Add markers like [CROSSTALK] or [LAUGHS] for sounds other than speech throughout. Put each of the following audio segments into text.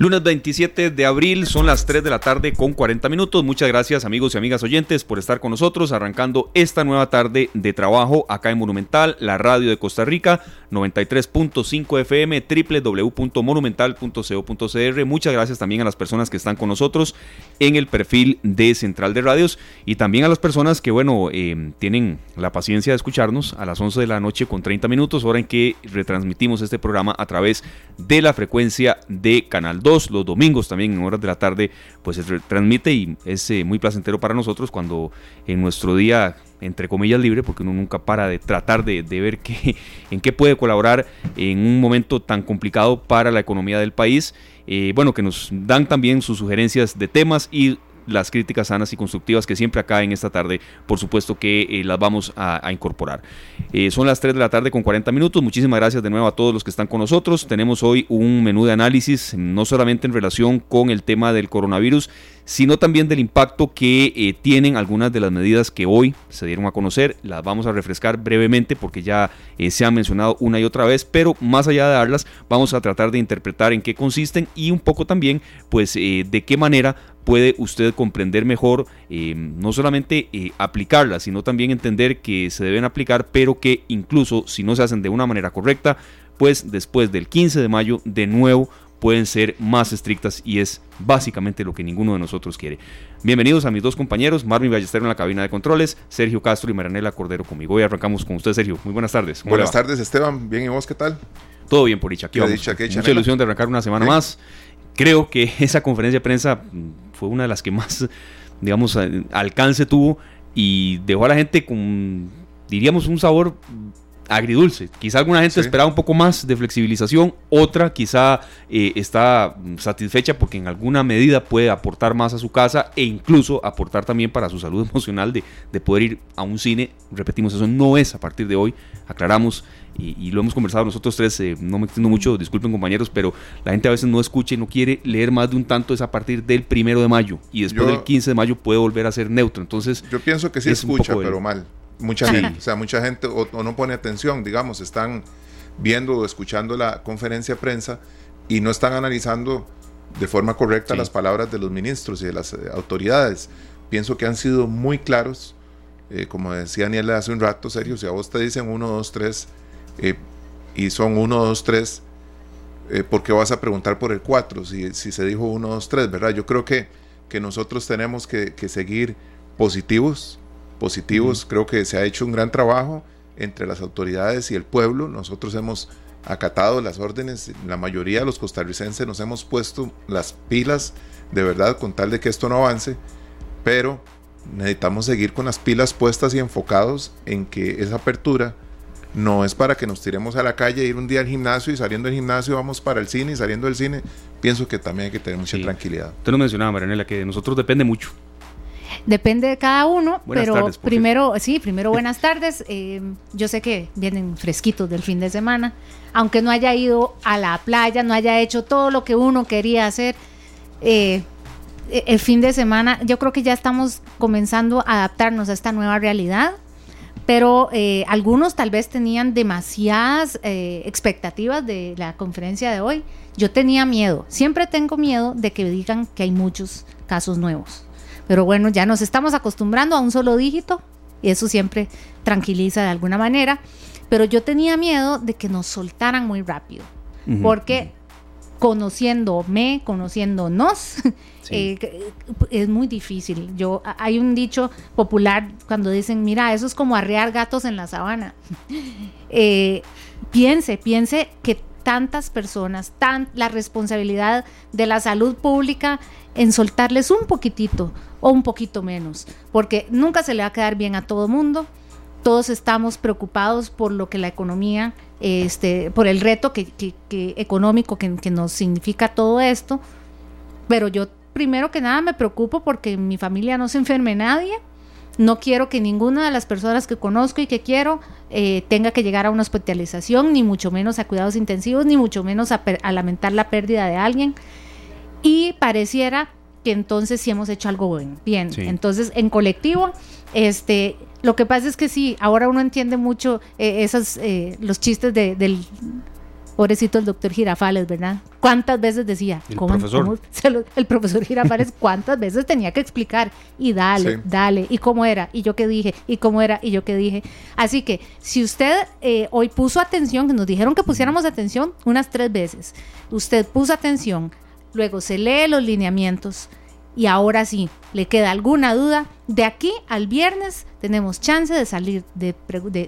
Lunes 27 de abril, son las 3 de la tarde con 40 minutos. Muchas gracias amigos y amigas oyentes por estar con nosotros, arrancando esta nueva tarde de trabajo acá en Monumental, la radio de Costa Rica, 93.5 FM, www.monumental.co.cr. Muchas gracias también a las personas que están con nosotros en el perfil de Central de Radios y también a las personas que, bueno, eh, tienen la paciencia de escucharnos a las 11 de la noche con 30 minutos, hora en que retransmitimos este programa a través de la frecuencia de Canal 2 los domingos también en horas de la tarde, pues se transmite y es eh, muy placentero para nosotros cuando en nuestro día entre comillas libre, porque uno nunca para de tratar de, ver qué, [LAUGHS] en qué puede colaborar en un momento tan complicado para la economía del país. Eh, bueno, que nos dan también sus sugerencias de temas y las críticas sanas y constructivas que siempre acá en esta tarde, por supuesto que eh, las vamos a, incorporar. Eh, son las 3 de la tarde con 40 minutos. Muchísimas gracias de nuevo a todos los que están con nosotros. Tenemos hoy un menú de análisis, no solamente en relación con el tema del coronavirus, sino también del impacto que eh, tienen algunas de las medidas que hoy se dieron a conocer. Las vamos a refrescar brevemente porque ya se han mencionado una y otra vez, pero más allá de darlas, vamos a tratar de interpretar en qué consisten y un poco también, pues, de qué manera puede usted comprender mejor, eh, no solamente eh, aplicarlas, sino también entender que se deben aplicar, pero que incluso si no se hacen de una manera correcta, pues después del 15 de mayo de nuevo pueden ser más estrictas y es básicamente lo que ninguno de nosotros quiere. Bienvenidos a mis dos compañeros, Marvin Ballesteros en la cabina de controles, Sergio Castro y Maranela Cordero conmigo. Hoy arrancamos con usted, Sergio. Muy buenas tardes. Buenas tardes, Esteban. Bien, ¿y vos qué tal? Todo bien por dicha. Aquí vamos. Mucha ilusión de arrancar una semana más. Creo que [LAUGHS] esa conferencia de prensa fue una de las que más, [LAUGHS] digamos, alcance tuvo y dejó a la gente con, diríamos, un sabor agridulce. Quizá alguna gente esperaba un poco más de flexibilización, otra quizá eh, está satisfecha porque en alguna medida puede aportar más a su casa e incluso aportar también para su salud [LAUGHS] emocional de, de poder ir a un cine. Repetimos, eso no es a partir de hoy, aclaramos y, lo hemos conversado nosotros tres, eh, no me extiendo mucho, disculpen compañeros, pero la gente a veces no escucha y no quiere leer más de un tanto, es a partir del primero de mayo y después del 15 de mayo puede volver a ser neutro. Entonces, yo pienso que sí escucha, pero mal. Mucha gente, o sea, mucha gente o, no pone atención, digamos, están viendo o escuchando la conferencia de prensa y no están analizando de forma correcta las palabras de los ministros y de las eh, autoridades. Pienso que han sido muy claros, eh, como decía Daniel hace un rato, serio, si a vos te dicen uno, dos, tres, eh, y son 1, 2, 3, eh, ¿por qué vas a preguntar por el 4 si, si, se dijo 1, 2, 3, verdad? Yo creo que, que nosotros tenemos que, que seguir positivos, positivos, creo que se ha hecho un gran trabajo entre las autoridades y el pueblo, nosotros hemos acatado las órdenes, la mayoría de los costarricenses nos hemos puesto las pilas de verdad con tal de que esto no avance, pero necesitamos seguir con las pilas puestas y enfocados en que esa apertura no es para que nos tiremos a la calle, ir un día al gimnasio y saliendo del gimnasio vamos para el cine y saliendo del cine. Pienso que también hay que tener mucha tranquilidad. Usted lo mencionaba, Marianela, que de nosotros depende mucho. Depende de cada uno, pero primero, sí, primero [LAUGHS] buenas tardes. Eh, yo sé que vienen fresquitos del fin de semana, aunque no haya ido a la playa, no haya hecho todo lo que uno quería hacer. Eh, el fin de semana, yo creo que ya estamos comenzando a adaptarnos a esta nueva realidad pero eh, algunos tal vez tenían demasiadas eh, expectativas de la conferencia de hoy. Yo tenía miedo, siempre tengo miedo de que digan que hay muchos casos nuevos. Pero bueno, ya nos estamos acostumbrando a un solo dígito y eso siempre tranquiliza de alguna manera. Pero yo tenía miedo de que nos soltaran muy rápido, porque conociéndome, conociéndonos, [LAUGHS] eh, es muy difícil. Yo hay un dicho popular cuando dicen, mira, eso es como arrear gatos en la sabana. [LAUGHS] Eh, piense, piense que tantas personas, tan la responsabilidad de la salud pública en soltarles un poquitito o un poquito menos, porque nunca se le va a quedar bien a todo mundo. Todos estamos preocupados por lo que la economía, este, por el reto que, económico que, que nos significa todo esto, pero yo primero que nada me preocupo porque en mi familia no se enferme nadie. No quiero que ninguna de las personas que conozco y que quiero eh, tenga que llegar a una hospitalización, ni mucho menos a cuidados intensivos, ni mucho menos a, lamentar la pérdida de alguien. Y pareciera que entonces sí hemos hecho algo bueno. Bien, entonces en colectivo Este, lo que pasa es que sí, ahora uno entiende mucho eh, esos, eh, los chistes de, del pobrecito el doctor Girafales, ¿verdad? ¿Cuántas veces decía? El profesor. [LAUGHS] el profesor Girafales, ¿cuántas veces tenía que explicar? Y dale, dale, y cómo era, y yo qué dije, y cómo era, y yo qué dije. Así que si usted eh, hoy puso atención, que nos dijeron que pusiéramos atención unas tres veces, usted puso atención, luego se lee los lineamientos, y ahora sí, le queda alguna duda, de aquí al viernes tenemos chance de salir de,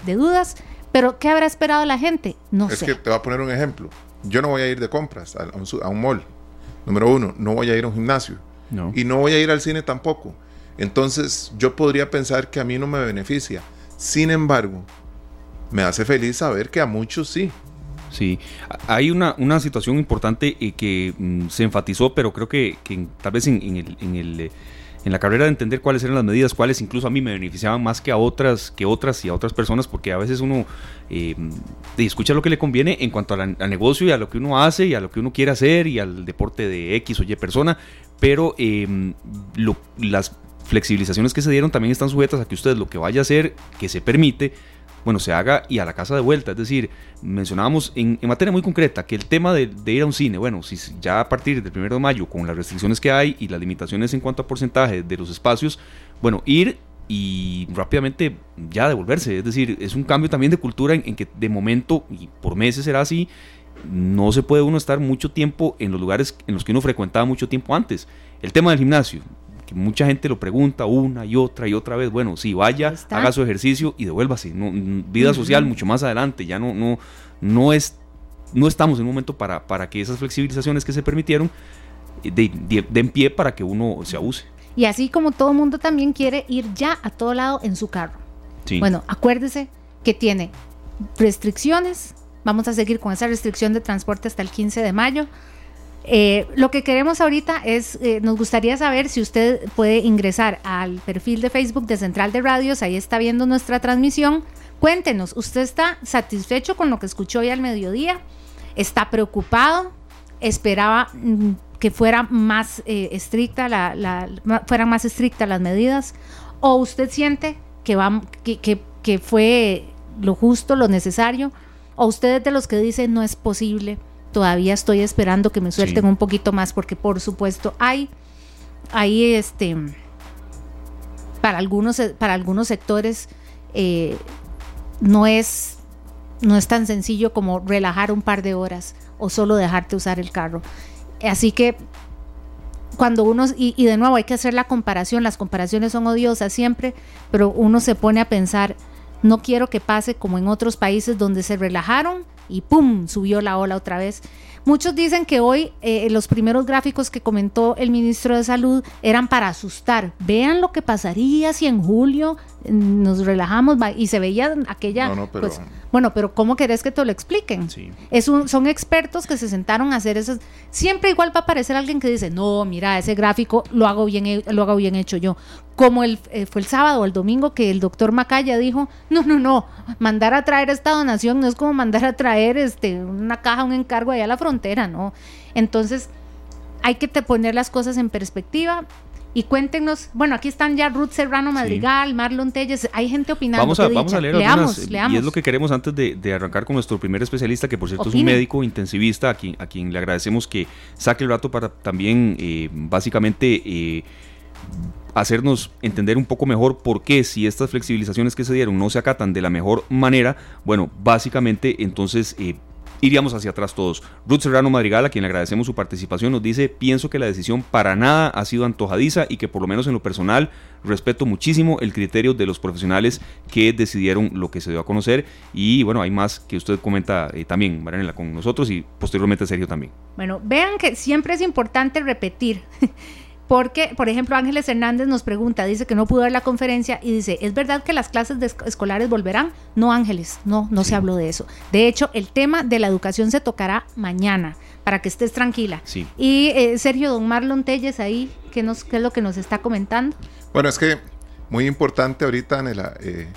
de dudas pero, ¿qué habrá esperado la gente? No sé. Es que te voy a poner un ejemplo. Yo no voy a ir de compras a un, mall. Número uno, no voy a ir a un gimnasio. Y no voy a ir al cine tampoco. Entonces, yo podría pensar que a mí no me beneficia. Sin embargo, me hace feliz saber que a muchos sí. Sí, hay una, una situación importante y que mm, se enfatizó, pero creo que, tal vez en, el, en el eh, en la carrera de entender cuáles eran las medidas, cuáles incluso a mí me beneficiaban más que a otras, que otras y a otras personas, porque a veces uno eh, escucha lo que le conviene en cuanto al negocio y a lo que uno hace y a lo que uno quiere hacer y al deporte de X o Y persona, pero eh, las flexibilizaciones que se dieron también están sujetas a que usted lo que vaya a hacer, que se permite, bueno, se haga y a la casa de vuelta. Es decir, mencionábamos en, materia muy concreta que el tema de, ir a un cine, bueno, si ya a partir del 1 de mayo, con las restricciones que hay y las limitaciones en cuanto a porcentaje de los espacios, bueno, ir y rápidamente ya devolverse. Es decir, es un cambio también de cultura en, en que de momento, y por meses será así, no se puede uno estar mucho tiempo en los lugares en los que uno frecuentaba mucho tiempo antes. El tema del gimnasio, mucha gente lo pregunta una y otra y otra vez. Bueno, sí, vaya, haga su ejercicio y devuélvase. No, vida social mucho más adelante. Ya no, no, no es, no estamos en un momento para, para que esas flexibilizaciones que se permitieron eh, den pie para que uno se abuse. Y así como todo mundo también quiere ir ya a todo lado en su carro. Bueno, acuérdese que tiene restricciones. Vamos a seguir con esa restricción de transporte hasta el 15 de mayo. Eh, lo que queremos ahorita es, eh, nos gustaría saber si usted puede ingresar al perfil de Facebook de Central de Radios, ahí está viendo nuestra transmisión. Cuéntenos, ¿usted está satisfecho con lo que escuchó hoy al mediodía? ¿Está preocupado? ¿Esperaba mm, que fuera más eh, estricta la, fueran más estrictas las medidas? ¿O usted siente que, que, que fue lo justo, lo necesario? ¿O usted es de los que dice no es posible? Todavía estoy esperando que me suelten un poquito más porque por supuesto hay, hay este, para algunos, para algunos sectores eh, no, es, no es tan sencillo como relajar un par de horas o solo dejarte usar el carro. Así que cuando uno, y, y de nuevo hay que hacer la comparación, las comparaciones son odiosas siempre, pero uno se pone a pensar, no quiero que pase como en otros países donde se relajaron y ¡pum! subió la ola otra vez. Muchos dicen que hoy eh, los primeros gráficos que comentó el ministro de Salud eran para asustar. Vean lo que pasaría si en julio mm, nos relajamos y se veía aquella... No, no, pero... Pues, bueno, pero ¿cómo querés que te lo expliquen? Es un, son expertos que se sentaron a hacer esas. Siempre igual va a aparecer alguien que dice, no, mira, ese gráfico lo hago bien, lo hago bien hecho yo. Como el, eh, fue el sábado o el domingo que el doctor Macaya dijo, no, no, no, mandar a traer esta donación no es como mandar a traer este, una caja, un encargo allá a la frontera, ¿no? Entonces, hay que te poner las cosas en perspectiva y cuéntenos, bueno, aquí están ya Ruth Serrano Madrigal, Marlon Telles, hay gente opinando. Vamos a, vamos a leer leamos, leamos. y es lo que queremos antes de, arrancar con nuestro primer especialista, que por cierto es un médico intensivista, a quien, a quien le agradecemos que saque el rato para también eh, básicamente eh, hacernos entender un poco mejor por qué si estas flexibilizaciones que se dieron no se acatan de la mejor manera, bueno, básicamente entonces eh, iríamos hacia atrás todos. Ruth Serrano Madrigal, a quien le agradecemos su participación, nos dice, pienso que la decisión para nada ha sido antojadiza y que por lo menos en lo personal respeto muchísimo el criterio de los profesionales que decidieron lo que se dio a conocer y bueno, hay más que usted comenta eh, también, Marianela, con nosotros y posteriormente Sergio también. Bueno, vean que siempre es importante repetir. Porque, por ejemplo, Ángeles Hernández nos pregunta, dice que no pudo ver la conferencia y dice, ¿es verdad que las clases escolares volverán? No, Ángeles, no, no se habló de eso. De hecho, el tema de la educación se tocará mañana, para que estés tranquila. Sí. Y eh, Sergio, don Marlon Telles ahí, ¿qué, nos, ¿qué es lo que nos está comentando? Bueno, es que muy importante ahorita, eh,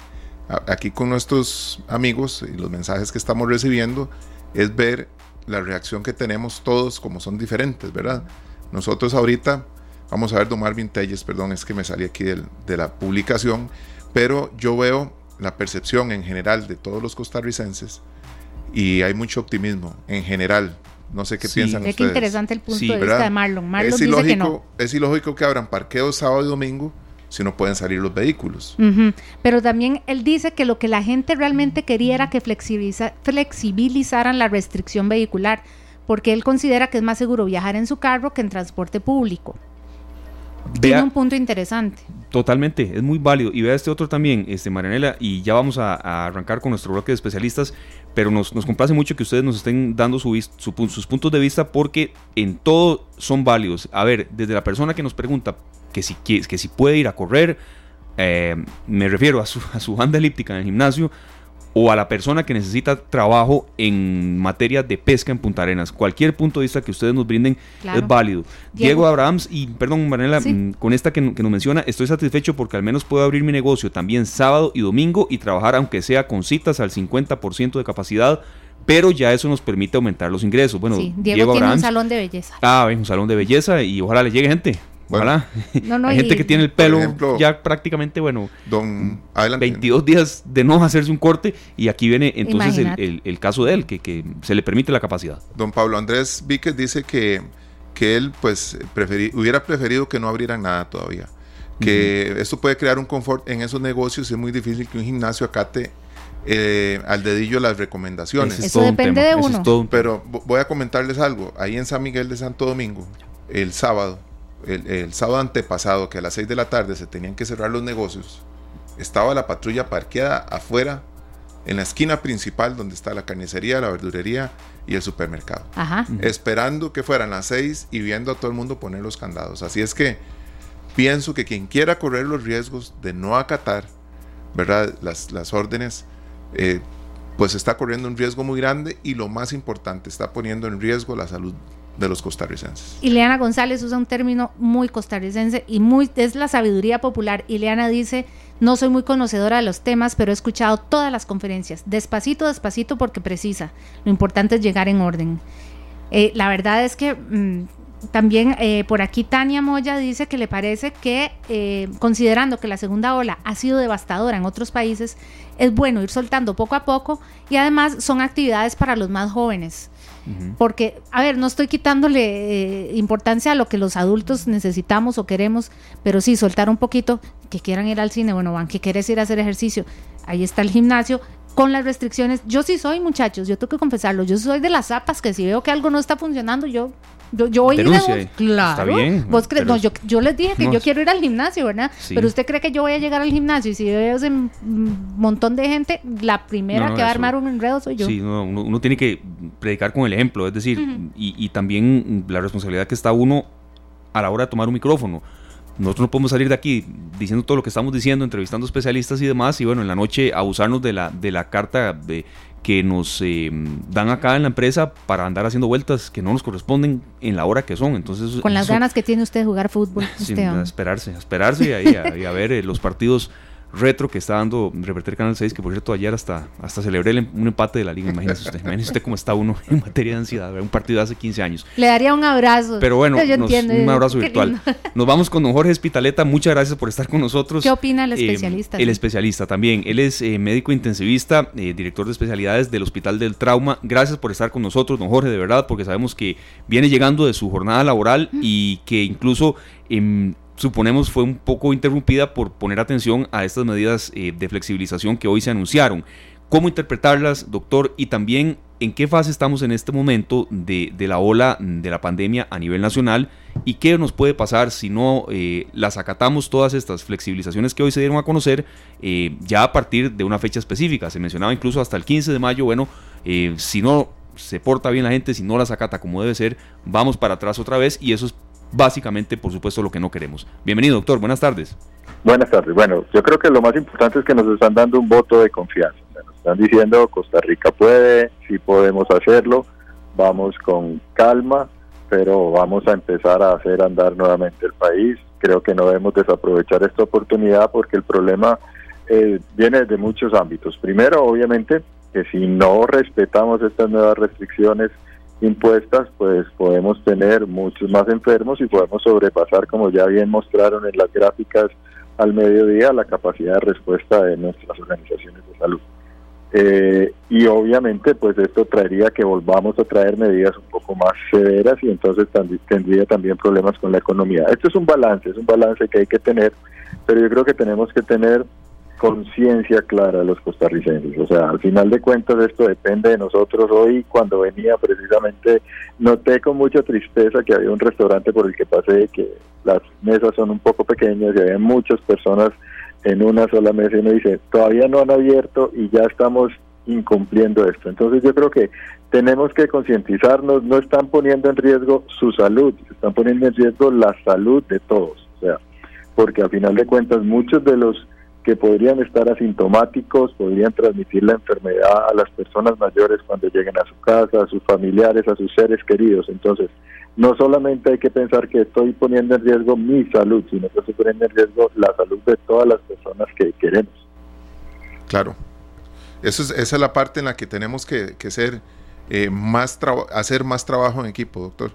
aquí con nuestros amigos y los mensajes que estamos recibiendo, es ver la reacción que tenemos todos como son diferentes, ¿verdad? Nosotros ahorita Vamos a ver, don Marvin Telles, perdón, es que me salí aquí de la publicación. pero yo veo la percepción en general de todos los costarricenses y hay mucho optimismo en general. No sé qué piensan ustedes. Qué interesante el punto de vista de Marlon. Marlon es dice ilógico, que no. Es ilógico que abran parqueos sábado y domingo si no pueden salir los vehículos. Pero también él dice que lo que la gente realmente quería era que flexibilizaran la restricción vehicular, porque él considera que es más seguro viajar en su carro que en transporte público. Tiene un punto interesante. Totalmente, es muy válido. Y vea este otro también, este Marianela, y ya vamos a, arrancar con nuestro bloque de especialistas, pero nos, nos complace mucho que ustedes nos estén dando su, sus puntos de vista porque en todo son válidos. A ver, desde la persona que nos pregunta que si, que si puede ir a correr, eh, me refiero a su, a su banda elíptica en el gimnasio, o a la persona que necesita trabajo en materia de pesca en Punta Arenas. Cualquier punto de vista que ustedes nos brinden es válido. Diego, Abrahams, y perdón, Manuela, mm, con esta que, nos menciona, estoy satisfecho porque al menos puedo abrir mi negocio también sábado y domingo y trabajar aunque sea con citas al 50% de capacidad pero ya eso nos permite aumentar los ingresos. Bueno, Diego, tiene un salón de belleza. Ah, un salón de belleza y ojalá le llegue gente. [LAUGHS] Hay gente que tiene el pelo ya prácticamente, bueno, don, 22 días de no hacerse un corte y aquí viene entonces el, caso de él, que, se le permite la capacidad. Don Pablo Andrés Víquez dice que, que él pues hubiera preferido que no abrieran nada todavía. Que esto puede crear un confort en esos negocios. Es muy difícil que un gimnasio acate eh, al dedillo las recomendaciones. Eso depende de uno. Pero voy a comentarles algo. Ahí en San Miguel de Santo Domingo, el sábado, el, sábado antepasado, que a las 6 de la tarde se tenían que cerrar los negocios, estaba la patrulla parqueada afuera, en la esquina principal donde está la carnicería, la verdurería y el supermercado. Esperando que fueran las 6 y viendo a todo el mundo poner los candados. Así es que pienso que quien quiera correr los riesgos de no acatar ¿verdad? Las, las órdenes, eh, pues está corriendo un riesgo muy grande y lo más importante, está poniendo en riesgo la salud de los costarricenses. Ileana González usa un término muy costarricense y muy es la sabiduría popular. Ileana dice, no soy muy conocedora de los temas, pero he escuchado todas las conferencias, despacito, despacito porque precisa. Lo importante es llegar en orden. Eh, la verdad es que mm, también eh, por aquí Tania Moya dice que le parece que, eh, considerando que la segunda ola ha sido devastadora en otros países, es bueno ir soltando poco a poco y además son actividades para los más jóvenes. Porque, a ver, no estoy quitándole eh, importancia a lo que los adultos necesitamos o queremos, pero sí, soltar un poquito, que quieran ir al cine, bueno, van, que quieres ir a hacer ejercicio, ahí está el gimnasio, con las restricciones. Yo sí soy, muchachos, yo tengo que confesarlo, yo soy de las zapas que si veo que algo no está funcionando, yo yo, yo voy a ir Claro. Está bien. ¿Vos no, yo, yo, les dije que yo quiero ir al gimnasio, ¿verdad? Pero usted cree que yo voy a llegar al gimnasio y si veo ese montón de gente, la primera que va a armar un enredo soy yo. Sí, uno, tiene que predicar con el ejemplo, es decir, y, y también la responsabilidad que está uno a la hora de tomar un micrófono nosotros no podemos salir de aquí diciendo todo lo que estamos diciendo, entrevistando especialistas y demás, y bueno, en la noche abusarnos de la, de la carta de, que nos eh, dan acá en la empresa para andar haciendo vueltas que no nos corresponden en la hora que son. Entonces, Con las ganas que tiene usted de jugar fútbol. esperarse, esperarse y, a, ver eh, los partidos retro que está dando Reverter Canal 6, que por cierto ayer hasta, hasta celebré em, un empate de la liga, imagínese usted, imagínese usted cómo está uno [LAUGHS] en materia de ansiedad, un partido de hace 15 años. Le daría un abrazo. Pero bueno, [LAUGHS] un abrazo virtual. Nos vamos con don Jorge Espitaleta, muchas gracias por estar con nosotros. ¿Qué opina el eh, especialista? el especialista también, él es eh, médico intensivista, eh, director de especialidades del Hospital del Trauma. Gracias por estar con nosotros, don Jorge, de verdad, porque sabemos que viene llegando de su jornada laboral y que incluso... en suponemos fue un poco interrumpida por poner atención a estas medidas eh, de flexibilización que hoy se anunciaron. ¿Cómo interpretarlas, doctor? Y también, ¿en qué fase estamos en este momento de, la ola de la pandemia a nivel nacional? ¿Y qué nos puede pasar si no eh, las acatamos todas estas flexibilizaciones que hoy se dieron a conocer eh, ya a partir de una fecha específica? Se mencionaba incluso hasta el 15 de mayo, bueno, si no se porta bien la gente, si no las acata como debe ser, vamos para atrás otra vez y eso es básicamente, por supuesto, lo que no queremos. Bienvenido, doctor. Buenas tardes. Buenas tardes. Bueno, yo creo que lo más importante es que nos están dando un voto de confianza. Nos están diciendo Costa Rica puede, sí podemos hacerlo, vamos con calma, pero vamos a empezar a hacer andar nuevamente el país. Creo que no debemos desaprovechar esta oportunidad porque el problema eh, viene de muchos ámbitos. Primero, obviamente, que si no respetamos estas nuevas restricciones, impuestas, pues podemos tener muchos más enfermos y podemos sobrepasar, como ya bien mostraron en las gráficas, al mediodía la capacidad de respuesta de nuestras organizaciones de salud. Eh, y obviamente pues esto traería que volvamos a traer medidas un poco más severas y entonces tendría también problemas con la economía. Esto es un balance, es un balance que hay que tener, pero yo creo que tenemos que tener conciencia clara de los costarricenses. O sea, al final de cuentas esto depende de nosotros. Hoy cuando venía precisamente noté con mucha tristeza que había un restaurante por el que pasé que las mesas son un poco pequeñas y había muchas personas en una sola mesa y me dice, todavía no han abierto y ya estamos incumpliendo esto. Entonces yo creo que tenemos que concientizarnos, no están poniendo en riesgo su salud, están poniendo en riesgo la salud de todos. O sea, porque a final de cuentas muchos de los que podrían estar asintomáticos, podrían transmitir la enfermedad a las personas mayores cuando lleguen a su casa, a sus familiares, a sus seres queridos. Entonces, no solamente hay que pensar que estoy poniendo en riesgo mi salud, sino que estoy poniendo en riesgo la salud de todas las personas que queremos. Claro. Eso es, esa es la parte en la que tenemos que, ser, eh, más hacer más trabajo en equipo, doctor.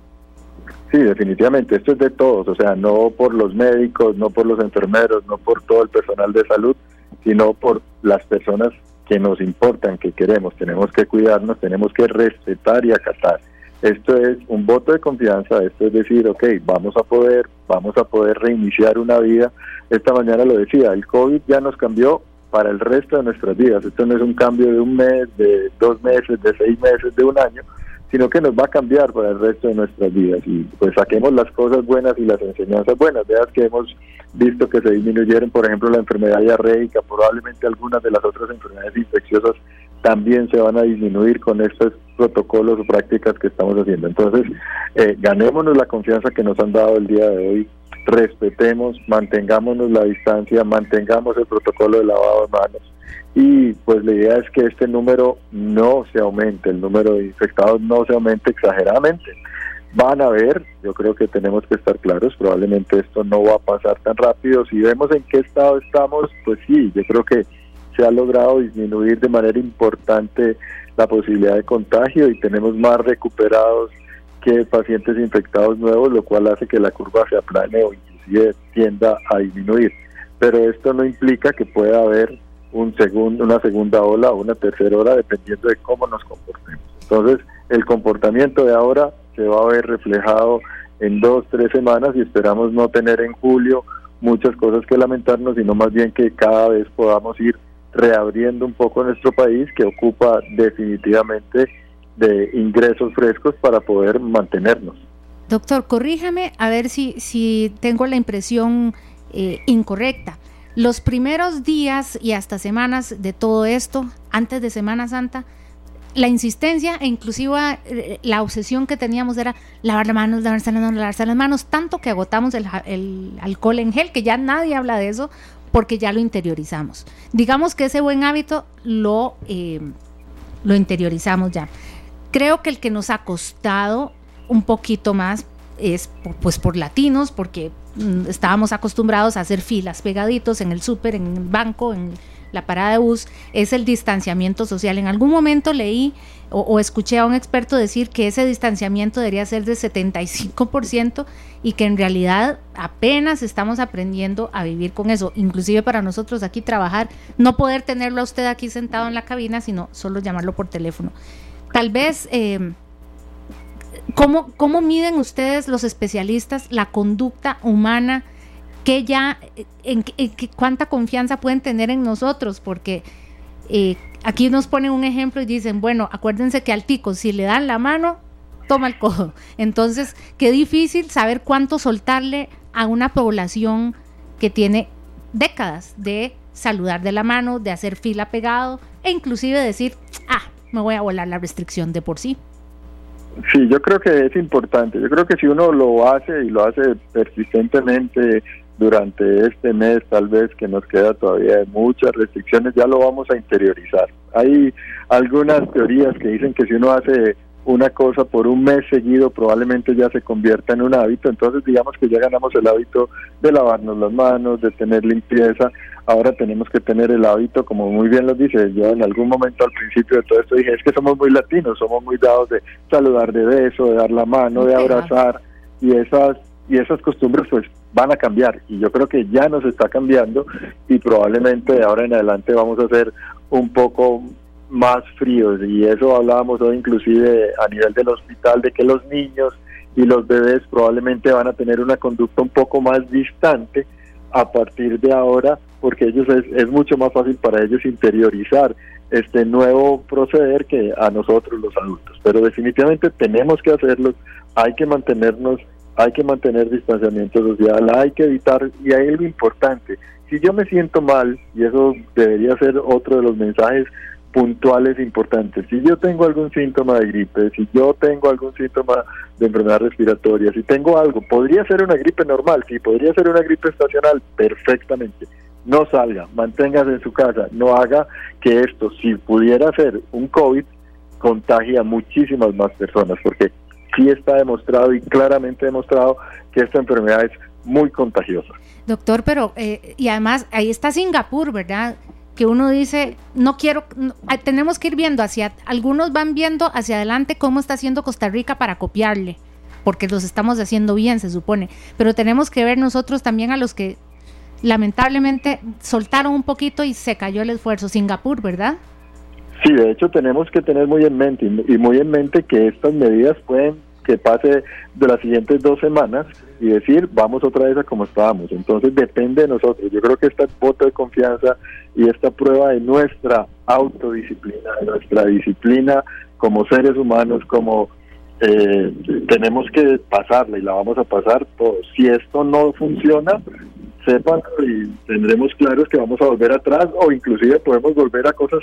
Sí, definitivamente, esto es de todos, o sea, no por los médicos, no por los enfermeros, no por todo el personal de salud, sino por las personas que nos importan, que queremos, tenemos que cuidarnos, tenemos que respetar y acatar. Esto es un voto de confianza, esto es decir, ok, vamos a poder, vamos a poder reiniciar una vida. Esta mañana lo decía, el COVID ya nos cambió para el resto de nuestras vidas. Esto no es un cambio de un mes, de dos meses, de seis meses, de un año, sino que nos va a cambiar para el resto de nuestras vidas. Y pues saquemos las cosas buenas y las enseñanzas buenas. Veas que hemos visto que se disminuyeron, por ejemplo, la enfermedad diarreica, probablemente algunas de las otras enfermedades infecciosas también se van a disminuir con estos protocolos o prácticas que estamos haciendo. Entonces, eh, ganémonos la confianza que nos han dado el día de hoy, respetemos, mantengámonos la distancia, mantengamos el protocolo de lavado de manos y pues la idea es que este número no se aumente, el número de infectados no se aumente exageradamente. Van a ver, yo creo que tenemos que estar claros, probablemente esto no va a pasar tan rápido. Si vemos en qué estado estamos, pues sí, yo creo que se ha logrado disminuir de manera importante la posibilidad de contagio y tenemos más recuperados que pacientes infectados nuevos, lo cual hace que la curva se aplane o inclusive tienda a disminuir. Pero esto no implica que pueda haber un segundo, una segunda ola o una tercera ola, dependiendo de cómo nos comportemos. Entonces, el comportamiento de ahora se va a ver reflejado en dos, tres semanas y esperamos no tener en julio muchas cosas que lamentarnos, sino más bien que cada vez podamos ir reabriendo un poco nuestro país que ocupa definitivamente de ingresos frescos para poder mantenernos. Doctor, corríjame a ver si, si tengo la impresión eh, incorrecta. Los primeros días y hasta semanas de todo esto, antes de Semana Santa, la insistencia e inclusive eh, la obsesión que teníamos era lavar las manos, lavarse las manos, lavarse las manos, tanto que agotamos el, el alcohol en gel, que ya nadie habla de eso, porque ya lo interiorizamos. Digamos que ese buen hábito lo, eh, lo interiorizamos ya. Creo que el que nos ha costado un poquito más es pues por latinos, porque mm, estábamos acostumbrados a hacer filas pegaditos en el súper, en el banco, en la parada de bus, es el distanciamiento social. En algún momento leí o, escuché a un experto decir que ese distanciamiento debería ser de 75% y que en realidad apenas estamos aprendiendo a vivir con eso. Inclusive para nosotros aquí trabajar, no poder tenerlo a usted aquí sentado en la cabina, sino solo llamarlo por teléfono. Tal vez... Eh, ¿Cómo, ¿Cómo miden ustedes los especialistas la conducta humana? que ya, en, cuánta confianza pueden tener en nosotros, porque eh, aquí nos ponen un ejemplo y dicen, bueno, acuérdense que al tico, si le dan la mano, toma el codo. Entonces, qué difícil saber cuánto soltarle a una población que tiene décadas de saludar de la mano, de hacer fila pegado e inclusive decir, ah, me voy a volar la restricción de por sí. Sí, yo creo que es importante. Yo creo que si uno lo hace y lo hace persistentemente durante este mes, tal vez que nos queda todavía muchas restricciones, ya lo vamos a interiorizar. Hay algunas teorías que dicen que si uno hace una cosa por un mes seguido probablemente ya se convierta en un hábito, entonces digamos que ya ganamos el hábito de lavarnos las manos, de tener limpieza, ahora tenemos que tener el hábito, como muy bien lo dice, yo en algún momento al principio de todo esto dije, es que somos muy latinos, somos muy dados de saludar de beso, de dar la mano, de abrazar, y esas, y esas costumbres pues van a cambiar. Y yo creo que ya nos está cambiando y probablemente de ahora en adelante vamos a ser un poco más fríos y eso hablábamos hoy inclusive a nivel del hospital de que los niños y los bebés probablemente van a tener una conducta un poco más distante a partir de ahora porque ellos es, mucho más fácil para ellos interiorizar este nuevo proceder que a nosotros los adultos. Pero definitivamente tenemos que hacerlo, hay que mantenernos, hay que mantener distanciamiento social, hay que evitar, y hay algo importante, si yo me siento mal, y eso debería ser otro de los mensajes puntuales importantes, si yo tengo algún síntoma de gripe, si yo tengo algún síntoma de enfermedad respiratoria, si tengo algo, podría ser una gripe normal, si podría ser una gripe estacional, perfectamente no salga, manténgase en su casa, no haga que esto, si pudiera ser un COVID, contagie a muchísimas más personas, porque sí está demostrado y claramente demostrado que esta enfermedad es muy contagiosa. Doctor, pero eh, y además ahí está Singapur, ¿verdad? Que uno dice, no quiero, tenemos que ir viendo hacia, algunos van viendo hacia adelante cómo está haciendo Costa Rica para copiarle, porque los estamos haciendo bien, se supone, pero tenemos que ver nosotros también a los que lamentablemente soltaron un poquito y se cayó el esfuerzo. Singapur, ¿verdad? Sí, de hecho tenemos que tener muy en mente y muy en mente que estas medidas pueden que pase de las siguientes dos semanas y decir vamos otra vez a como estábamos. Entonces depende de nosotros. Yo creo que esta voto de confianza y esta prueba de nuestra autodisciplina, de nuestra disciplina como seres humanos, como eh, tenemos que pasarla y la vamos a pasar todos. Si esto no funciona, sepan y tendremos claros que vamos a volver atrás o inclusive podemos volver a cosas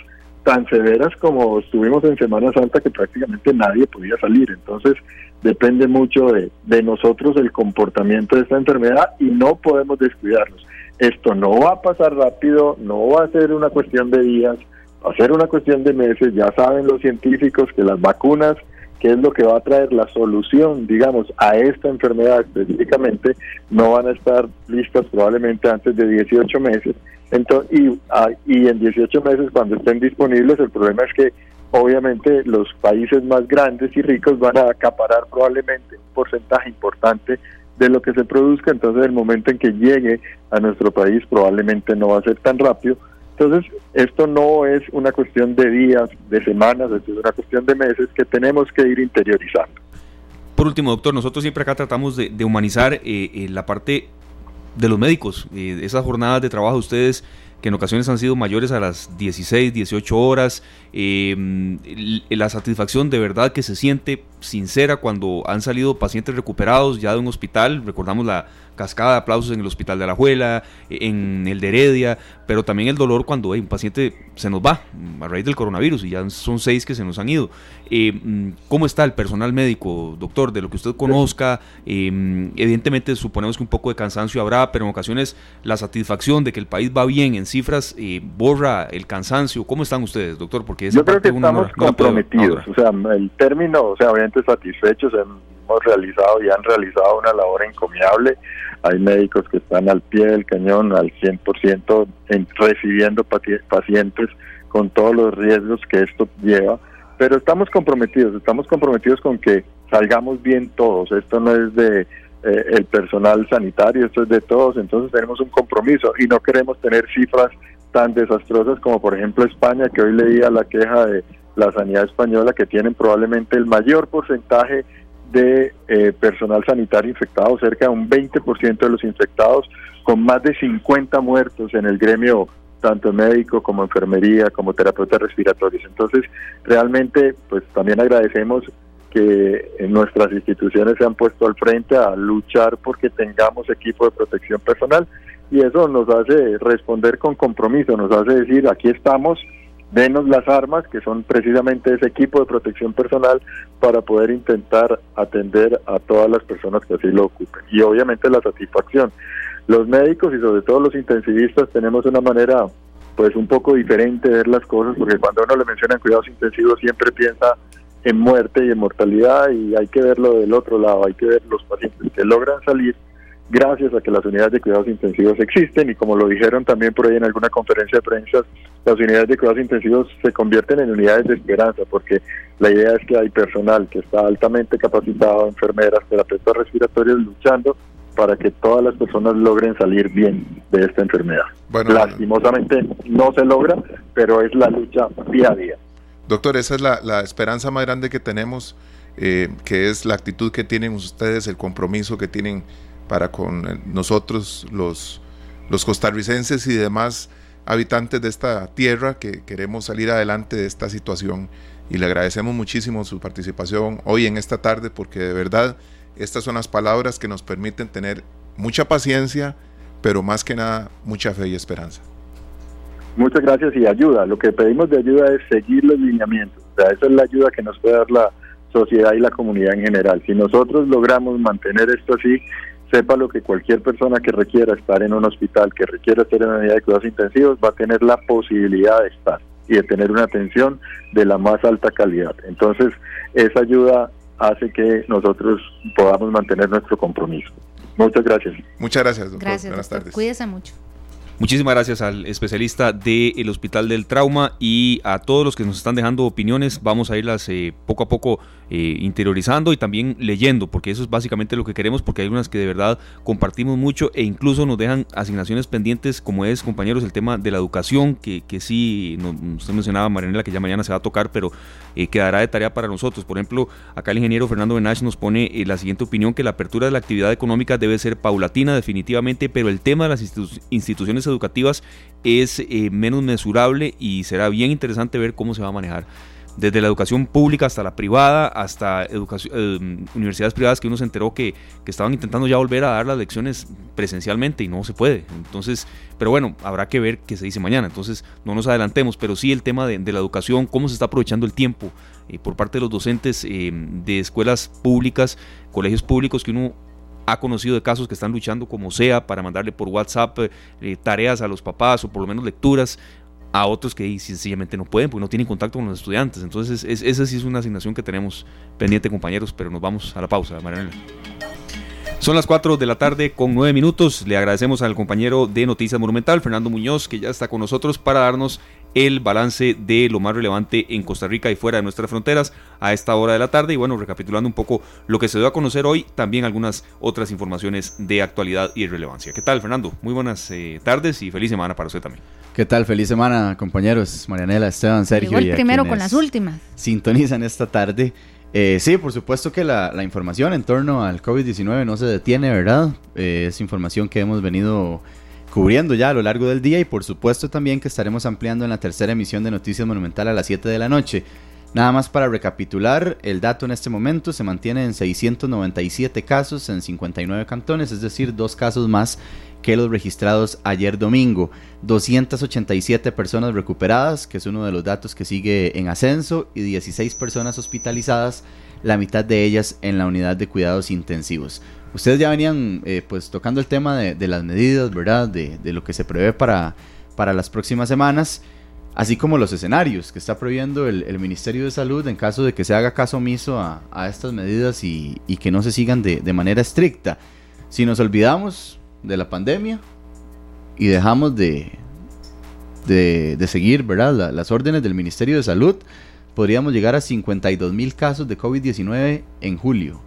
tan severas como estuvimos en Semana Santa que prácticamente nadie podía salir. Entonces depende mucho de, de nosotros el comportamiento de esta enfermedad y no podemos descuidarnos. Esto no va a pasar rápido, no va a ser una cuestión de días, va a ser una cuestión de meses. Ya saben los científicos que las vacunas qué es lo que va a traer la solución, digamos, a esta enfermedad específicamente, no van a estar listas probablemente antes de 18 meses. Entonces, y, ah, y en 18 meses, cuando estén disponibles, el problema es que obviamente los países más grandes y ricos van a acaparar probablemente un porcentaje importante de lo que se produzca, entonces el momento en que llegue a nuestro país probablemente no va a ser tan rápido, entonces, esto no es una cuestión de días, de semanas, es una cuestión de meses que tenemos que ir interiorizando. Por último, doctor, nosotros siempre acá tratamos de, humanizar eh, eh, la parte de los médicos. Eh, esas jornadas de trabajo ustedes que en ocasiones han sido mayores a las 16, 18 horas, la satisfacción de verdad que se siente sincera cuando han salido pacientes recuperados ya de un hospital, recordamos la cascada de aplausos en el Hospital de la Juela, en el de Heredia, pero también el dolor cuando un paciente se nos va a raíz del coronavirus y ya son seis que se nos han ido. Eh, mm, ¿Cómo está el personal médico, doctor? De lo que usted conozca, eh, evidentemente suponemos que un poco de cansancio habrá, pero en ocasiones la satisfacción de que el país va bien en cifras eh, borra el cansancio. ¿Cómo están ustedes, doctor? Porque Yo creo que estamos comprometidos, o sea, el término, o sea, obviamente satisfechos, hemos realizado y han realizado una labor encomiable. Hay médicos que están al pie del cañón al 100% en, recibiendo pacientes con todos los riesgos que esto lleva, pero estamos comprometidos, estamos comprometidos con que salgamos bien todos, esto no es de eh, el personal sanitario, esto es de todos, entonces tenemos un compromiso y no queremos tener cifras tan desastrosas como por ejemplo España, que hoy leía la queja de la sanidad española, que tienen probablemente el mayor porcentaje de eh, personal sanitario infectado, cerca de un 20% de los infectados, con más de 50 muertos en el gremio tanto médico como enfermería, como terapeutas respiratorios. Entonces, realmente, pues también agradecemos que nuestras instituciones se han puesto al frente a luchar porque tengamos equipo de protección personal y eso nos hace responder con compromiso, nos hace decir, aquí estamos, denos las armas, que son precisamente ese equipo de protección personal, para poder intentar atender a todas las personas que así lo ocupen. Y obviamente la satisfacción. Los médicos y sobre todo los intensivistas tenemos una manera pues un poco diferente de ver las cosas, porque cuando uno le menciona cuidados intensivos siempre piensa en muerte y en mortalidad y hay que verlo del otro lado, hay que ver los pacientes que logran salir gracias a que las unidades de cuidados intensivos existen y como lo dijeron también por ahí en alguna conferencia de prensa, las unidades de cuidados intensivos se convierten en unidades de esperanza porque la idea es que hay personal que está altamente capacitado, enfermeras, terapeutas respiratorios luchando para que todas las personas logren salir bien de esta enfermedad. Lastimosamente no se logra, pero es la lucha día a día. Doctor, esa es la, esperanza más grande que tenemos, eh, que es la actitud que tienen ustedes, el compromiso que tienen para con eh, nosotros, los, los costarricenses y demás habitantes de esta tierra que queremos salir adelante de esta situación. Y le agradecemos muchísimo su participación hoy en esta tarde porque de verdad estas son las palabras que nos permiten tener mucha paciencia, pero más que nada mucha fe y esperanza. Muchas gracias y ayuda. Lo que pedimos de ayuda es seguir los lineamientos. O sea, esa es la ayuda que nos puede dar la sociedad y la comunidad en general. Si nosotros logramos mantener esto así, sepa lo que cualquier persona que requiera estar en un hospital, que requiera estar en una unidad de cuidados intensivos, va a tener la posibilidad de estar y de tener una atención de la más alta calidad. Entonces, esa ayuda hace que nosotros podamos mantener nuestro compromiso. Muchas gracias. Muchas gracias, doctor. Gracias, Buenas tardes. Cuídese mucho. Muchísimas gracias al especialista del Hospital del Trauma y a todos los que nos están dejando opiniones. Vamos a irlas eh, poco a poco eh, interiorizando y también leyendo, porque eso es básicamente lo que queremos, porque hay unas que de verdad compartimos mucho e incluso nos dejan asignaciones pendientes, como es, compañeros, el tema de la educación, que, que sí, no, usted mencionaba, Marianela, que ya mañana se va a tocar, pero eh, quedará de tarea para nosotros. Por ejemplo, acá el ingeniero Fernando Benach nos pone eh, la siguiente opinión, que la apertura de la actividad económica debe ser paulatina definitivamente, pero el tema de las instituciones educativas es menos mesurable y será bien interesante ver cómo se va a manejar desde la educación pública hasta la privada, hasta eh, universidades privadas que uno se enteró que, estaban intentando ya volver a dar las lecciones presencialmente y no se puede. Entonces, pero bueno, habrá que ver qué se dice mañana. Entonces, no nos adelantemos, pero sí el tema de, la educación, cómo se está aprovechando el tiempo eh, por parte de los docentes eh, de escuelas públicas, colegios públicos que uno ha conocido de casos que están luchando como sea para mandarle por WhatsApp tareas a los papás o por lo menos lecturas a otros que sencillamente no pueden porque no tienen contacto con los estudiantes. Entonces, esa sí es una asignación que tenemos pendiente, compañeros, pero nos vamos a la pausa, Marianela. Son las 4 de la tarde con 9 minutos. Le agradecemos al compañero de Noticias Monumental, Fernando Muñoz, que ya está con nosotros para darnos el balance de lo más relevante en Costa Rica y fuera de nuestras fronteras a esta hora de la tarde. Y bueno, recapitulando un poco lo que se dio a conocer hoy, también algunas otras informaciones de actualidad y relevancia. ¿Qué tal, Fernando? Muy buenas eh, tardes y feliz semana para usted también. ¿Qué tal? Feliz semana, compañeros. Marianela, Esteban, Sergio. y primero con las últimas. Sintonizan esta tarde. Eh, sí, por supuesto que la, información en torno al COVID-19 no se detiene, ¿verdad? Eh, es información que hemos venido cubriendo ya a lo largo del día y por supuesto también que estaremos ampliando en la tercera emisión de Noticias Monumental a las 7 de la noche. Nada más para recapitular, el dato en este momento se mantiene en 697 casos en 59 cantones, es decir, dos casos más que los registrados ayer domingo. 287 personas recuperadas, que es uno de los datos que sigue en ascenso, y 16 personas hospitalizadas, la mitad de ellas en la unidad de cuidados intensivos. Ustedes ya venían eh, pues tocando el tema de, las medidas, ¿verdad? De, lo que se prevé para, para las próximas semanas, así como los escenarios que está previendo el, Ministerio de Salud en caso de que se haga caso omiso a, estas medidas y, que no se sigan de, de manera estricta. Si nos olvidamos, de la pandemia y dejamos de, de, seguir ¿verdad? las órdenes del Ministerio de Salud, podríamos llegar a 52 mil casos de COVID-19 en julio.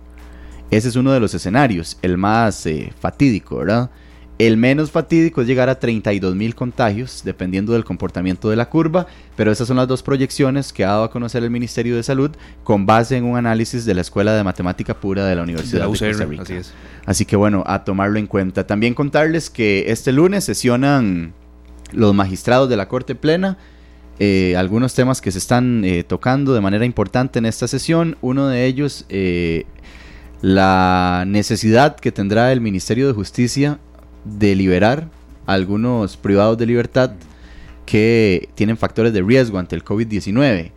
Ese es uno de los escenarios, el más eh, fatídico, ¿verdad? El menos fatídico es llegar a 32 mil contagios, dependiendo del comportamiento de la curva, pero esas son las dos proyecciones que ha dado a conocer el Ministerio de Salud con base en un análisis de la Escuela de Matemática Pura de la Universidad de, Costa Rica. Así, es. así que bueno, a tomarlo en cuenta. También contarles que este lunes sesionan los magistrados de la Corte Plena. Eh, algunos temas que se están eh, tocando de manera importante en esta sesión. Uno de ellos, eh, la necesidad que tendrá el Ministerio de Justicia de liberar a algunos privados de libertad que tienen factores de riesgo ante el COVID-19.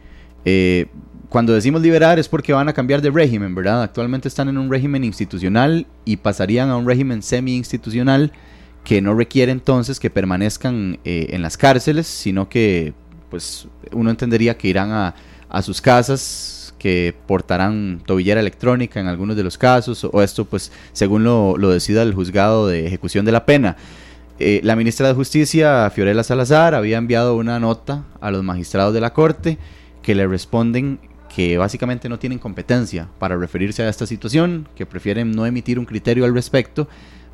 Eh, cuando decimos liberar es porque van a cambiar de régimen, ¿verdad? Actualmente están en un régimen institucional y pasarían a un régimen semi-institucional que no requiere entonces que permanezcan eh, en las cárceles, sino que pues uno entendería que irán a, a sus casas que portarán tobillera electrónica en algunos de los casos, o esto pues según lo, decida el juzgado de ejecución de la pena. Eh, la ministra de Justicia, Fiorella Salazar, había enviado una nota a los magistrados de la Corte que le responden que básicamente no tienen competencia para referirse a esta situación, que prefieren no emitir un criterio al respecto,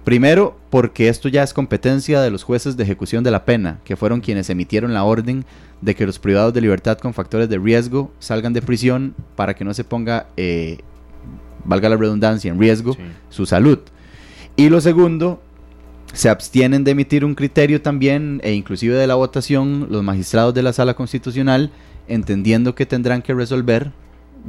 Primero, porque esto ya es competencia de los jueces de ejecución de la pena, que fueron quienes emitieron la orden de que los privados de libertad con factores de riesgo salgan de prisión para que no se ponga, eh, valga la redundancia, en riesgo su salud. Y lo segundo, se abstienen de emitir un criterio también e inclusive de la votación los magistrados de la sala constitucional, entendiendo que tendrán que resolver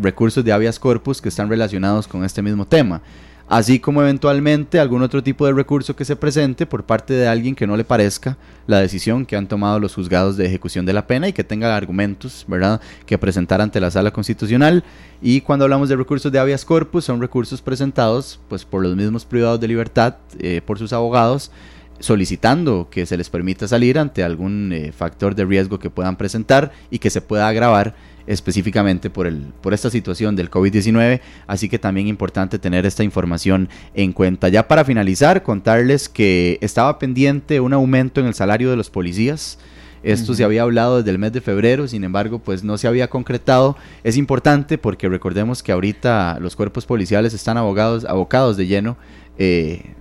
recursos de habeas corpus que están relacionados con este mismo tema así como eventualmente algún otro tipo de recurso que se presente por parte de alguien que no le parezca la decisión que han tomado los juzgados de ejecución de la pena y que tenga argumentos, ¿verdad?, que presentar ante la sala constitucional. Y cuando hablamos de recursos de habeas corpus, son recursos presentados pues por los mismos privados de libertad, eh, por sus abogados, solicitando que se les permita salir ante algún eh, factor de riesgo que puedan presentar y que se pueda agravar específicamente por, el, por esta situación del COVID-19, así que también importante tener esta información en cuenta. Ya para finalizar, contarles que estaba pendiente un aumento en el salario de los policías. Esto se había hablado desde el mes de febrero, sin embargo, pues no se había concretado. Es importante porque recordemos que ahorita los cuerpos policiales están abogados, abocados de lleno eh,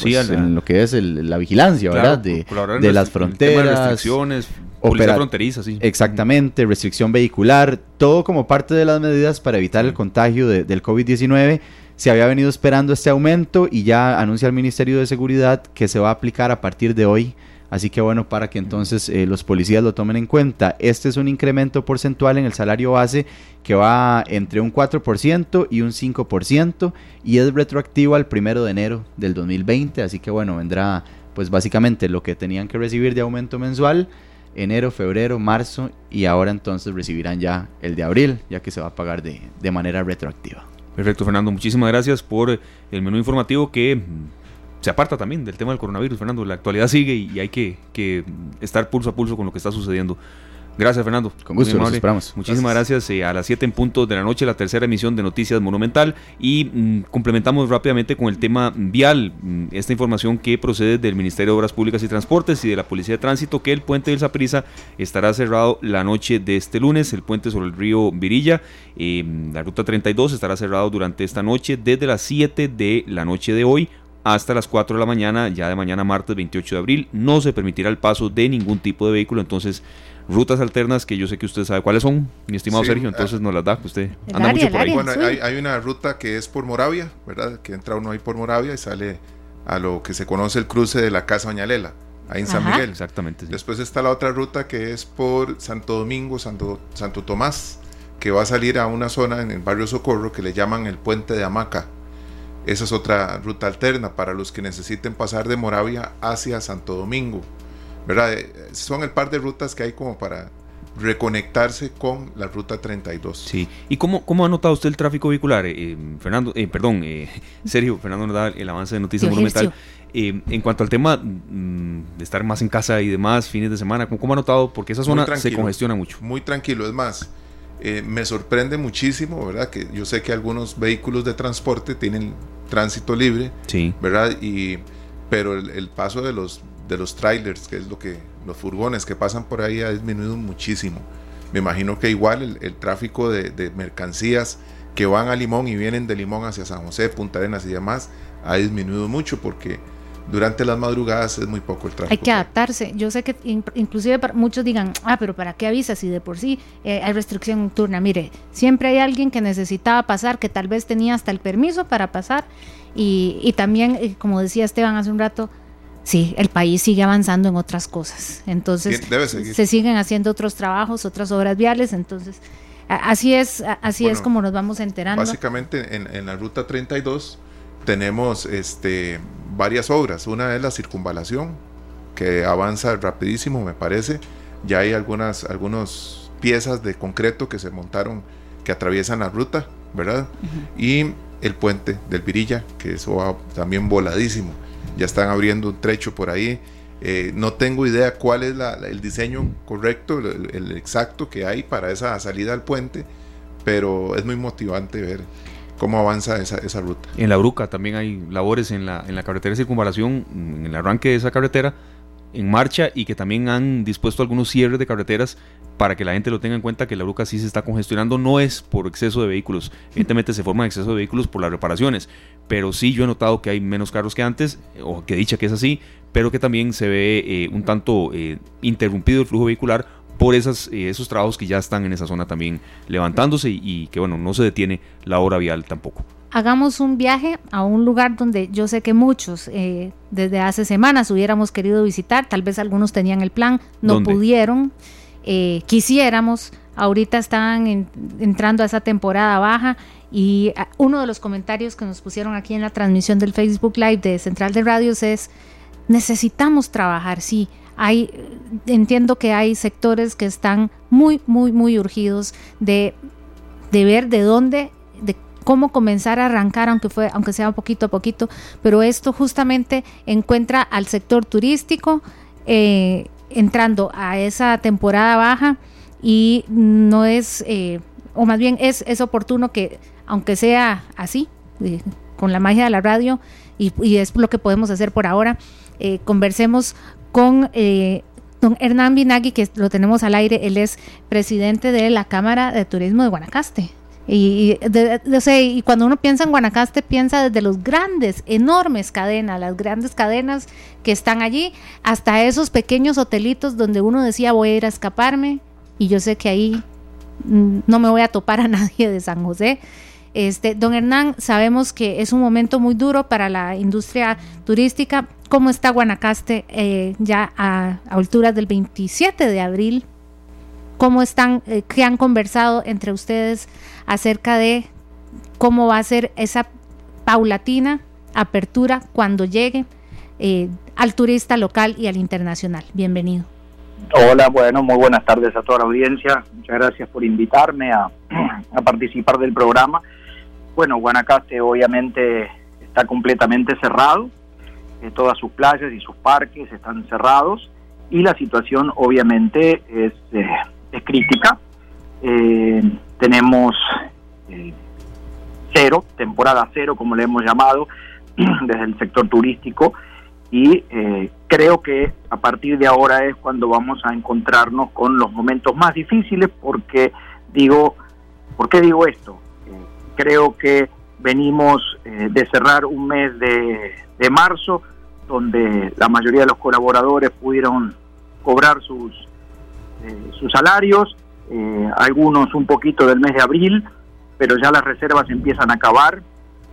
pues, en lo que es la vigilancia, ¿verdad? De, de las fronteras. restricciones, Policía fronteriza, sí. Exactamente, restricción vehicular, todo como parte de las medidas para evitar el contagio del COVID-19. Se había venido esperando este aumento y ya anuncia el Ministerio de Seguridad que se va a aplicar a partir de hoy. Así que bueno, para que entonces eh, los policías lo tomen en cuenta. Este es un incremento porcentual en el salario base que va entre un 4% y un 5% y es retroactivo al primero de enero del 2020. Así que bueno, vendrá pues básicamente lo que tenían que recibir de aumento mensual enero, febrero, marzo y ahora entonces recibirán ya el de abril, ya que se va a pagar de, de manera retroactiva. Perfecto, Fernando. Muchísimas gracias por el menú informativo que se aparta también del tema del coronavirus, Fernando. La actualidad sigue y hay que, que estar pulso a pulso con lo que está sucediendo. Gracias, Fernando. Con gusto, nos esperamos. Muchísimas gracias. Eh, a las 7 en punto de la noche, la tercera emisión de Noticias Monumental. Y mm, complementamos rápidamente con el tema vial. Mm, esta información que procede del Ministerio de Obras Públicas y Transportes y de la Policía de Tránsito, que el puente del Zaprisa estará cerrado la noche de este lunes. El puente sobre el río Virilla, eh, la ruta 32, estará cerrado durante esta noche desde las 7 de la noche de hoy hasta las 4 de la mañana, ya de mañana martes 28 de abril. No se permitirá el paso de ningún tipo de vehículo, entonces rutas alternas que yo sé que usted sabe cuáles son, mi estimado Sergio, ah, entonces nos las da, usted anda mucho por ahí. Bueno, hay, una ruta que es por Moravia, ¿verdad? Que entra uno ahí por Moravia y sale a lo que se conoce el cruce de la Casa Bañalela, ahí en San Miguel. Exactamente. Después está la otra ruta que es por Santo Domingo, Santo, Santo Tomás, que va a salir a una zona en el barrio Socorro que le llaman el Puente de Hamaca. Esa es otra ruta alterna para los que necesiten pasar de Moravia hacia Santo Domingo. ¿Verdad? Eh, son el par de rutas que hay como para reconectarse con la ruta 32. Sí. ¿Y cómo, cómo ha notado usted el tráfico vehicular? Eh, eh, Fernando, perdón, [LAUGHS] Sergio, Fernando nos da el avance de Noticias Monumental. en cuanto al tema mm, de estar más en casa y demás, fines de semana, ¿cómo, ha notado? Porque esa zona se congestiona mucho. Muy tranquilo, es más, me sorprende muchísimo, ¿verdad? Que yo sé que algunos vehículos de transporte tienen tránsito libre, sí. ¿verdad? Y, pero el paso de los de los trailers, que es lo que los furgones que pasan por ahí ha disminuido muchísimo. Me imagino que igual el, tráfico de, mercancías que van a Limón y vienen de Limón hacia San José, Punta Arenas y demás ha disminuido mucho porque durante las madrugadas es muy poco el tráfico. Hay que adaptarse. Yo sé que inclusive muchos digan, ah, pero ¿para qué avisas si de por sí eh, hay restricción nocturna? Mire, siempre hay alguien que necesitaba pasar, que tal vez tenía hasta el permiso para pasar. Y, y también, eh, como decía Esteban hace un rato, sí, el país sigue avanzando en otras cosas. Entonces, se siguen haciendo otros trabajos, otras obras viales. Entonces, así es, así es como nos vamos enterando. Básicamente, en, la ruta 32 tenemos este, varias obras. Una es la circunvalación, que avanza rapidísimo, me parece. Ya hay algunas algunos piezas de concreto que se montaron que atraviesan la ruta, ¿verdad? Y el puente del Virilla, que eso va también voladísimo ya están abriendo un trecho por ahí. Eh, no tengo idea cuál es el diseño correcto, el, exacto que hay para esa salida al puente, pero es muy motivante ver cómo avanza esa, ruta. En la Bruca también hay labores en la, en la carretera de circunvalación, en el arranque de esa carretera, en marcha y que también han dispuesto algunos cierres de carreteras para que la gente lo tenga en cuenta que la ruca sí se está congestionando, no es por exceso de vehículos, evidentemente se forma exceso de vehículos por las reparaciones, pero sí yo he notado que hay menos carros que antes, o que dicha que es así, pero que también se ve eh, un tanto eh, interrumpido el flujo vehicular por esas, eh, esos trabajos que ya están en esa zona también levantándose y, que bueno, no se detiene la hora vial tampoco hagamos un viaje a un lugar donde yo sé que muchos desde hace semanas hubiéramos querido visitar, tal vez algunos tenían el plan, no pudieron. Eh, quisiéramos. Ahorita están entrando a esa temporada baja y ah, uno de los comentarios que nos pusieron aquí en la transmisión del Facebook Live de Central de Radios es, necesitamos trabajar, sí. Hay, entiendo que hay sectores que están muy, muy, muy urgidos de, de ver de dónde, de cómo comenzar a arrancar, aunque, fue, aunque sea poquito a poquito, pero esto justamente encuentra al sector turístico eh, entrando a esa temporada baja y no es, eh, o más bien es, es oportuno que, aunque sea así, eh, con la magia de la radio, y, es lo que podemos hacer por ahora, eh, conversemos con don Hernán Binagui, que lo tenemos al aire, él es presidente de la Cámara de Turismo de Guanacaste. Y, y cuando uno piensa en Guanacaste, piensa desde los grandes, enormes cadenas, las grandes cadenas que están allí, hasta esos pequeños hotelitos donde uno decía voy a ir a escaparme y yo sé que ahí no me voy a topar a [LAUGHS] nadie de San José. Este, don Hernán, sabemos que es un momento muy duro para la industria turística. ¿Cómo está Guanacaste eh, ya a, alturas del 27 de abril? ¿Cómo están, eh, qué han conversado entre ustedes acerca de cómo va a ser esa paulatina apertura cuando llegue eh, al turista local y al internacional. Bienvenido. Hola, bueno, muy buenas tardes a toda la audiencia. Muchas gracias por invitarme a, [CLEARS THROAT] participar del programa. Bueno, Guanacaste obviamente está completamente cerrado. Eh, todas sus playas y sus parques están cerrados y la situación obviamente es, eh, es crítica. Eh, tenemos eh, cero, temporada cero, como le hemos llamado, [CLEARS THROAT] desde el sector turístico, y eh, creo que a partir de ahora es cuando vamos a encontrarnos con los momentos más difíciles, porque digo, ¿por qué digo esto? Eh, creo que venimos de cerrar un mes de, de marzo, donde la mayoría de los colaboradores pudieron cobrar sus, sus salarios, eh, algunos un poquito del mes de abril, pero ya las reservas empiezan a acabar.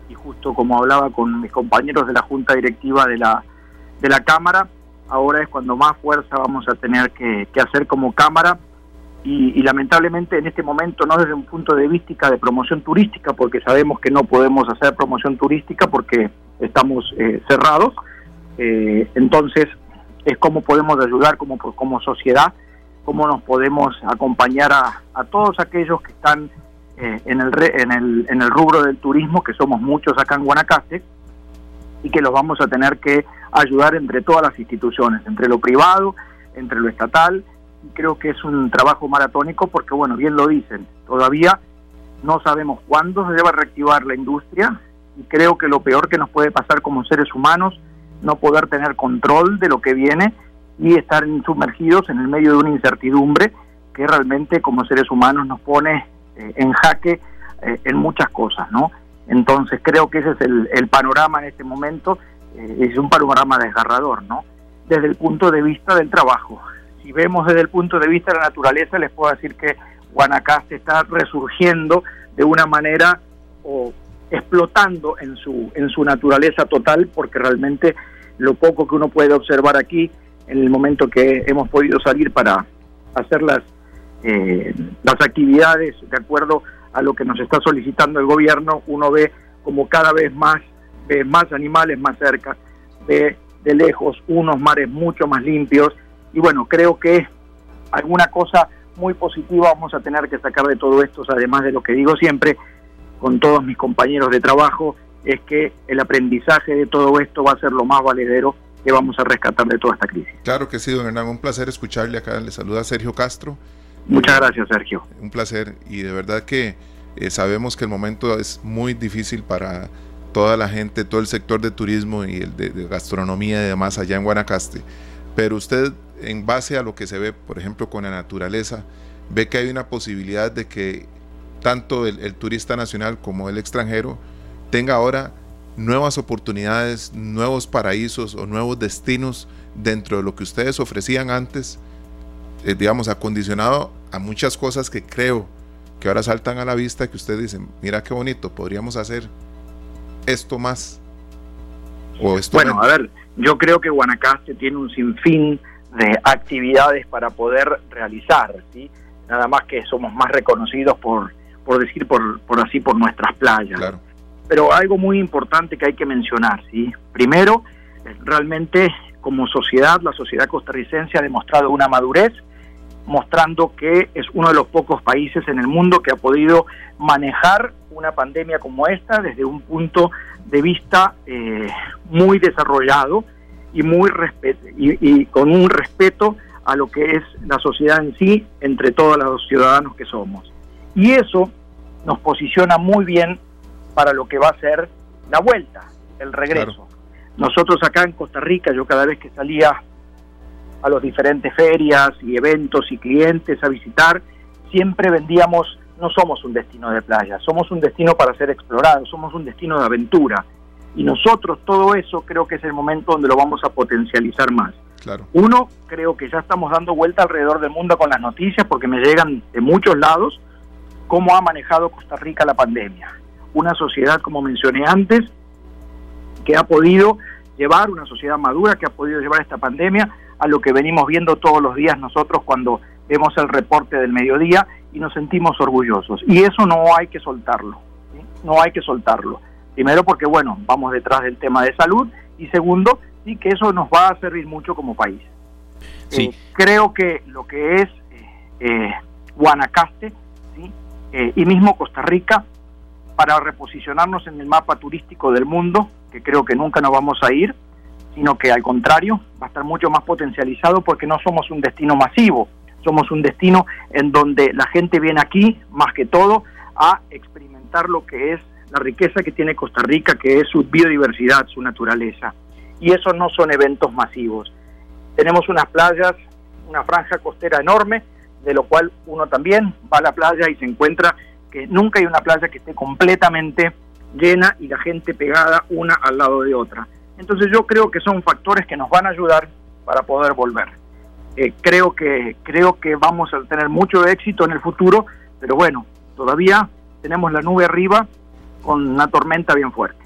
Y justo como hablaba con mis compañeros de la Junta Directiva de la, de la Cámara, ahora es cuando más fuerza vamos a tener que, hacer como Cámara. Y, lamentablemente en este momento no desde un punto de vista de promoción turística, porque sabemos que no podemos hacer promoción turística porque estamos eh, cerrados, eh, entonces es cómo podemos ayudar como, como sociedad cómo nos podemos acompañar a, todos aquellos que están eh, en, el en, el, en el rubro del turismo, que somos muchos acá en Guanacaste, y que los vamos a tener que ayudar entre todas las instituciones, entre lo privado, entre lo estatal, y creo que es un trabajo maratónico porque, bueno, bien lo dicen, todavía no sabemos cuándo se debe reactivar la industria, y creo que lo peor que nos puede pasar como seres humanos, no poder tener control de lo que viene, y estar sumergidos en el medio de una incertidumbre que realmente como seres humanos nos pone eh, en jaque eh, en muchas cosas, ¿no? Entonces creo que ese es el, panorama en este momento, eh, es un panorama desgarrador, ¿no? Desde el punto de vista del trabajo. Si vemos desde el punto de vista de la naturaleza, les puedo decir que Guanacaste está resurgiendo de una manera o explotando en su, en su naturaleza total, porque realmente lo poco que uno puede observar aquí en el momento que hemos podido salir para hacer las, eh, las actividades de acuerdo a lo que nos está solicitando el gobierno, uno ve como cada vez más, ve más animales más cerca, ve de lejos unos mares mucho más limpios. Y bueno, creo que alguna cosa muy positiva vamos a tener que sacar de todo esto, además de lo que digo siempre con todos mis compañeros de trabajo, es que el aprendizaje de todo esto va a ser lo más valedero que vamos a rescatar de toda esta crisis. Claro que sí, don Hernán, un placer escucharle acá. Le saluda Sergio Castro. Muchas gracias, Sergio. Un placer y de verdad que eh, sabemos que el momento es muy difícil para toda la gente, todo el sector de turismo y el de, gastronomía y demás allá en Guanacaste. pero usted en base a lo que se ve, por ejemplo, con la naturaleza, ve que hay una posibilidad de que tanto el, turista nacional como el extranjero tenga ahora nuevas oportunidades, nuevos paraísos o nuevos destinos dentro de lo que ustedes ofrecían antes, eh, digamos, acondicionado a muchas cosas que creo que ahora saltan a la vista, que ustedes dicen, mira qué bonito, podríamos hacer esto más. O esto bueno, a ver, yo creo que Guanacaste tiene un sinfín de actividades para poder realizar, ¿sí? Nada más que somos más reconocidos por, por decir, por, por así, por nuestras playas. Pero algo muy importante que hay que mencionar, ¿sí? Primero, realmente como sociedad, la sociedad costarricense ha demostrado una madurez, mostrando que es uno de los pocos países en el mundo que ha podido manejar una pandemia como esta desde un punto de vista eh, muy desarrollado y, muy y, con un respeto a lo que es la sociedad en sí entre todos los ciudadanos que somos. Y eso nos posiciona muy bien para lo que va a ser la vuelta, el regreso. Nosotros acá en Costa Rica, yo cada vez que salía a las diferentes ferias y eventos y clientes a visitar, siempre vendíamos no somos un destino de playa, somos un destino para ser explorado, somos un destino de aventura. Y nosotros todo eso creo que es el momento donde lo vamos a potencializar más. Claro. Uno, creo que ya estamos dando vuelta alrededor del mundo con las noticias porque me llegan de muchos lados cómo ha manejado Costa Rica la pandemia. Una sociedad, como mencioné antes, que ha podido llevar, una sociedad madura que ha podido llevar esta pandemia a lo que venimos viendo todos los días nosotros cuando vemos el reporte del mediodía y nos sentimos orgullosos. Y eso no hay que soltarlo, no hay que soltarlo. Primero porque, bueno, vamos detrás del tema de salud y segundo, sí que eso nos va a servir mucho como país. Sí. Eh, creo que lo que es eh, eh Guanacaste ¿sí? Eh, y mismo Costa Rica, para reposicionarnos en el mapa turístico del mundo, que creo que nunca nos vamos a ir, sino que al contrario, va a estar mucho más potencializado porque no somos un destino masivo, somos un destino en donde la gente viene aquí, más que todo, a experimentar lo que es la riqueza que tiene Costa Rica, que es su biodiversidad, su naturaleza. Y eso no son eventos masivos. Tenemos unas playas, una franja costera enorme, de lo cual uno también va a la playa y se encuentra que nunca hay una playa que esté completamente llena y la gente pegada una al lado de otra. Entonces yo creo que son factores que nos van a ayudar para poder volver. Eh, creo que creo que vamos a tener mucho éxito en el futuro, pero bueno, todavía tenemos la nube arriba con una tormenta bien fuerte.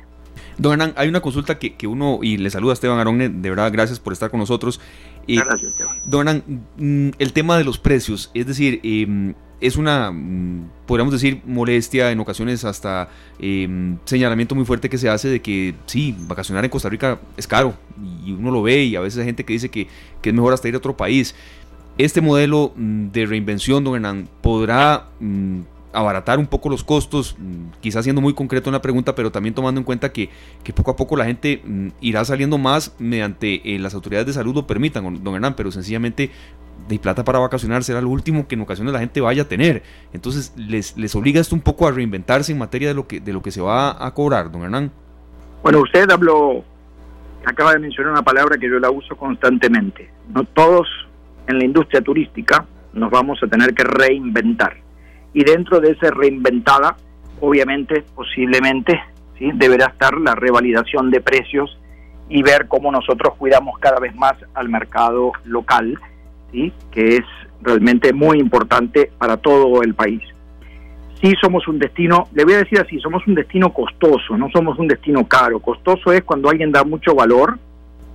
Don Hernán, hay una consulta que, que, uno, y le saluda a Esteban Aronne, de verdad, gracias por estar con nosotros. gracias, Esteban. Don Hernán, mm, el tema de los precios, es decir, eh, es una, mm, podríamos decir, molestia, en ocasiones hasta em, señalamiento muy fuerte que se hace de que sí, vacacionar en Costa Rica es caro y uno lo ve y a veces hay gente que dice que, es mejor hasta ir a otro país. Este modelo mm, de reinvención, don Hernán, podrá mm, abaratar un poco los costos, quizás siendo muy concreto en la pregunta, pero también tomando en cuenta que, poco a poco la gente irá saliendo más mediante eh, las autoridades de salud lo permitan, don Hernán, pero sencillamente de plata para vacacionar será lo último que en ocasiones la gente vaya a tener. Entonces, les, les obliga esto un poco a reinventarse en materia de lo que, de lo que se va a cobrar, don Hernán. Bueno, usted habló, acaba de mencionar una palabra que yo la uso constantemente. No todos en la industria turística nos vamos a tener que reinventar. Y dentro de esa reinventada, obviamente, posiblemente, ¿sí? deberá estar la revalidación de precios y ver cómo nosotros cuidamos cada vez más al mercado local que es realmente muy importante para todo el país. Sí somos un destino, le voy a decir así, somos un destino costoso, no somos un destino caro. Costoso es cuando alguien da mucho valor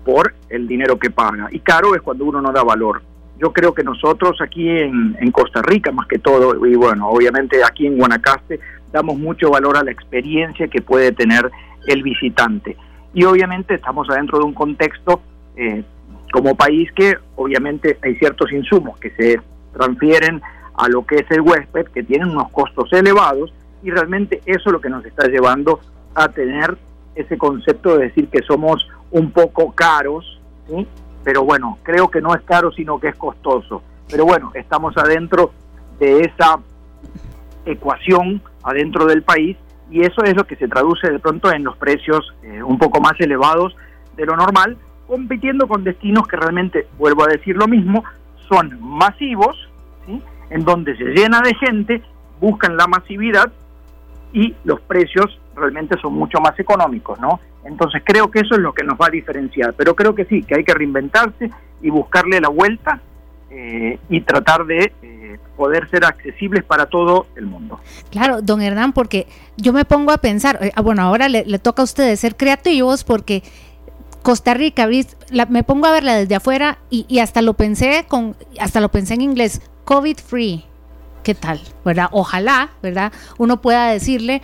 por el dinero que paga y caro es cuando uno no da valor. Yo creo que nosotros aquí en, Costa Rica, más que todo, y bueno, obviamente aquí en Guanacaste, damos mucho valor a la experiencia que puede tener el visitante. Y obviamente estamos adentro de un contexto eh, como país que obviamente hay ciertos insumos que se transfieren a lo que es el huésped, que tienen unos costos elevados, y realmente eso es lo que nos está llevando a tener ese concepto de decir que somos un poco caros, pero bueno, creo que no es caro, sino que es costoso. Pero bueno, estamos adentro de esa ecuación, adentro del país, y eso es lo que se traduce de pronto en los precios eh, un poco más elevados de lo normal, compitiendo con destinos que realmente, vuelvo a decir lo mismo, son masivos, en donde se llena de gente, buscan la masividad y los precios realmente son mucho más económicos, ¿no? Entonces creo que eso es lo que nos va a diferenciar, pero creo que sí, que hay que reinventarse y buscarle la vuelta eh, y tratar de eh, poder ser accesibles para todo el mundo. Claro, don Hernán, porque yo me pongo a pensar, eh, bueno, ahora le, toca a ustedes ser creativos porque Costa Rica, me pongo a verla desde afuera y, hasta lo pensé con, hasta lo pensé en inglés, COVID free. ¿Qué tal? ¿Verdad? Ojalá, ¿verdad? Uno pueda decirle,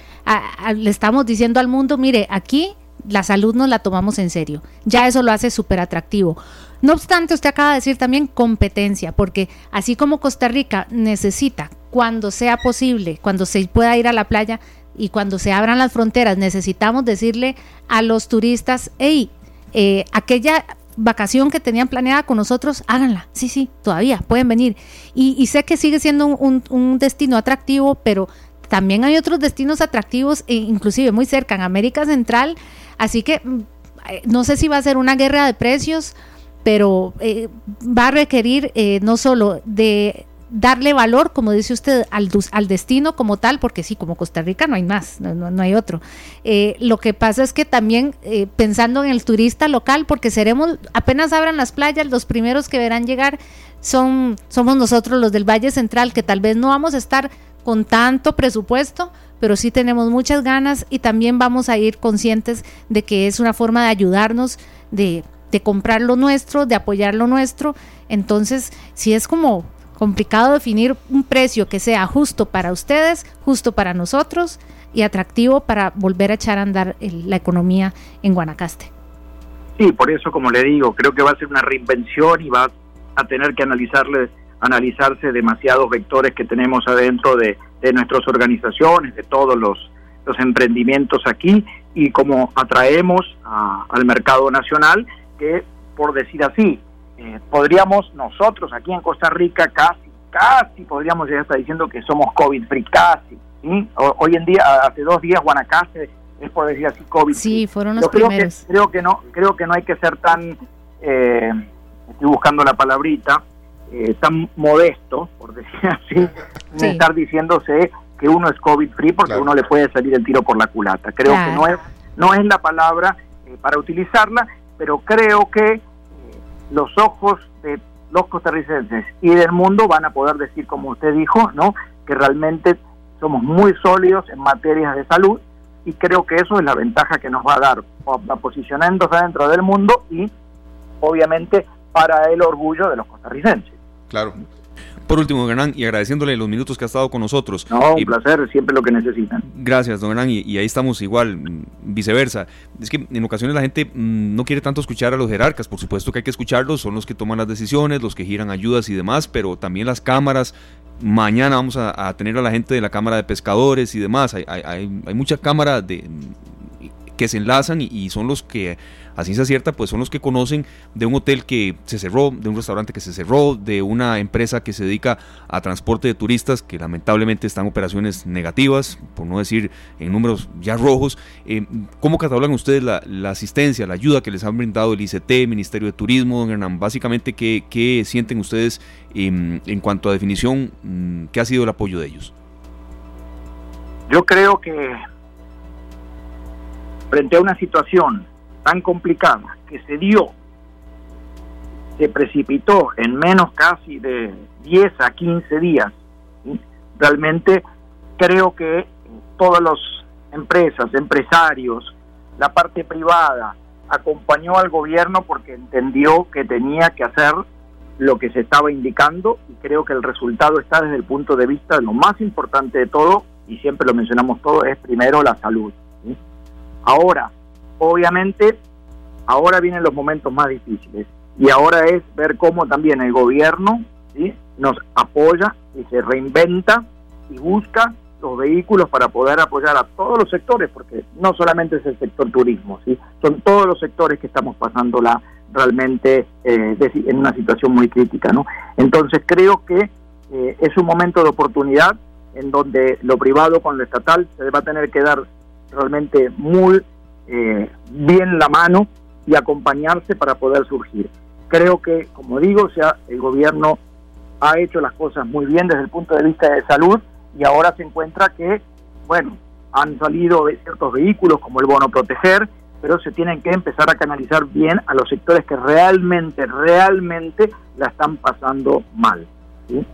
le estamos diciendo al mundo, mire, aquí la salud nos la tomamos en serio. Ya eso lo hace súper atractivo. No obstante, usted acaba de decir también competencia, porque así como Costa Rica necesita, cuando sea posible, cuando se pueda ir a la playa y cuando se abran las fronteras, necesitamos decirle a los turistas, hey, eh, aquella vacación que tenían planeada con nosotros, háganla. Sí, sí, todavía pueden venir. Y, sé que sigue siendo un, un, destino atractivo, pero también hay otros destinos atractivos, e inclusive muy cerca, en América Central. Así que mm, eh, no sé si va a ser una guerra de precios, pero eh, va a requerir eh, no solo de darle valor, como dice usted, al, destino como tal, porque sí, como Costa Rica no hay más, no, hay otro. lo que pasa es que también pensando en el turista local, porque seremos, apenas abran las playas, los primeros que verán llegar son, somos nosotros los del Valle Central, que tal vez no vamos a estar con tanto presupuesto, pero sí tenemos muchas ganas y también vamos a ir conscientes de que es una forma de ayudarnos, de, comprar lo nuestro, de apoyar lo nuestro. Entonces, si es como complicado definir un precio que sea justo para ustedes, justo para nosotros y atractivo para volver a echar a andar la economía en Guanacaste. Sí, por eso, como le digo, creo que va a ser una reinvención y va a tener que analizarle analizarse demasiados vectores que tenemos adentro de, nuestras organizaciones, de todos los, emprendimientos aquí y cómo atraemos al mercado nacional, que por decir así, eh, podríamos nosotros aquí en Costa Rica casi, casi podríamos llegar hasta diciendo que somos COVID free, casi. hoy en día, hace dos días, Guanacaste es por decir así COVID. Sí, fueron los creo primeros. Que, creo que no, creo que no hay que ser tan, eh, estoy buscando la palabrita, eh, tan modesto, por decir así, estar diciéndose que uno es COVID free porque uno le puede salir el tiro por la culata. Creo que no es, no es la palabra eh, para utilizarla, pero creo que los ojos de los costarricenses y del mundo van a poder decir, como usted dijo, ¿no? que realmente somos muy sólidos en materias de salud y creo que eso es la ventaja que nos va a dar, posicionándose dentro del mundo y obviamente para el orgullo de los costarricenses. Claro. Por último, don Hernán, y agradeciéndole los minutos que ha estado con nosotros. No, un placer, siempre lo que necesitan. Gracias, don Hernán, y, ahí estamos igual, viceversa. Es que en ocasiones la gente mm, no quiere tanto escuchar a los jerarcas, por supuesto que hay que escucharlos, son los que toman las decisiones, los que giran ayudas y demás, pero también las cámaras. Mañana vamos a, tener a la gente de la Cámara de Pescadores y demás. Hay, hay, hay mucha cámara de, que se enlazan y son los que así se acierta, pues son los que conocen de un hotel que se cerró, de un restaurante que se cerró, de una empresa que se dedica a transporte de turistas que lamentablemente están operaciones negativas, por no decir en números ya rojos. Eh, ¿Cómo catalogan ustedes la, asistencia, la ayuda que les han brindado el ICT, Ministerio de Turismo, don Hernán? Básicamente, ¿qué, sienten ustedes em, en cuanto a definición? Mm, ¿Qué ha sido el apoyo de ellos? Yo creo que frente a una situación tan complicada que se dio, se precipitó en menos casi de 10 a 15 días, realmente creo que todas las empresas, empresarios, la parte privada, acompañó al gobierno porque entendió que tenía que hacer lo que se estaba indicando y creo que el resultado está desde el punto de vista de lo más importante de todo, y siempre lo mencionamos todo, es primero la salud. Ahora, obviamente ahora vienen los momentos más difíciles y ahora es ver cómo también el gobierno nos apoya y se reinventa y busca los vehículos para poder apoyar a todos los sectores, porque no solamente es el sector turismo, ¿sí? son todos los sectores que estamos pasándola realmente eh, en una situación muy crítica. ¿no? Entonces creo que eh, es un momento de oportunidad en donde lo privado con lo estatal se va a tener que dar realmente muy eh, bien la mano y acompañarse para poder surgir. Creo que, como digo, el gobierno ha hecho las cosas muy bien desde el punto de vista de salud y ahora se encuentra que, bueno, han salido ciertos vehículos como el bono proteger, pero se tienen que empezar a canalizar bien a los sectores que realmente, realmente la están pasando mal.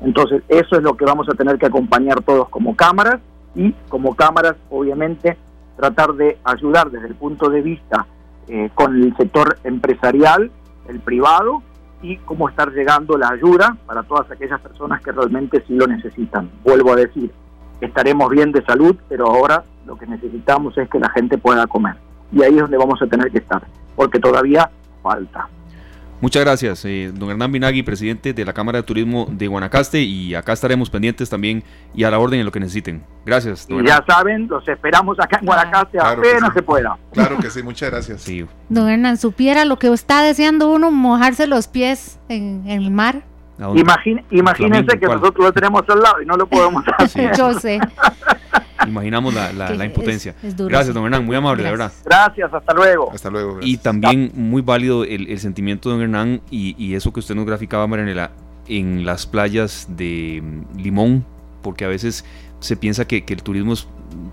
Entonces, eso es lo que vamos a tener que acompañar todos como cámaras y como cámaras, obviamente, tratar de ayudar desde el punto de vista eh, con el sector empresarial, el privado, y cómo estar llegando la ayuda para todas aquellas personas que realmente sí lo necesitan. Vuelvo a decir, estaremos bien de salud, pero ahora lo que necesitamos es que la gente pueda comer. Y ahí es donde vamos a tener que estar, porque todavía falta. Muchas gracias, eh, don Hernán Binagui, presidente de la Cámara de Turismo de Guanacaste, y acá estaremos pendientes también y a la orden en lo que necesiten. Gracias. y ya saben, los esperamos acá en Guanacaste apenas se pueda. Claro que sí, muchas gracias. Sí. Don Hernán, supiera lo que está deseando uno, mojarse los pies en, el mar. imagínense que nosotros lo tenemos al lado y no lo podemos [LAUGHS] hacer. Yo sé. Imaginamos la, impotencia. Gracias, don Hernán, muy amable, de verdad. Gracias, hasta luego. Hasta luego. Y también muy válido el, sentimiento de don Hernán y, eso que usted nos graficaba, Marianela, en las playas de mm, Limón, porque a veces se piensa que, el turismo es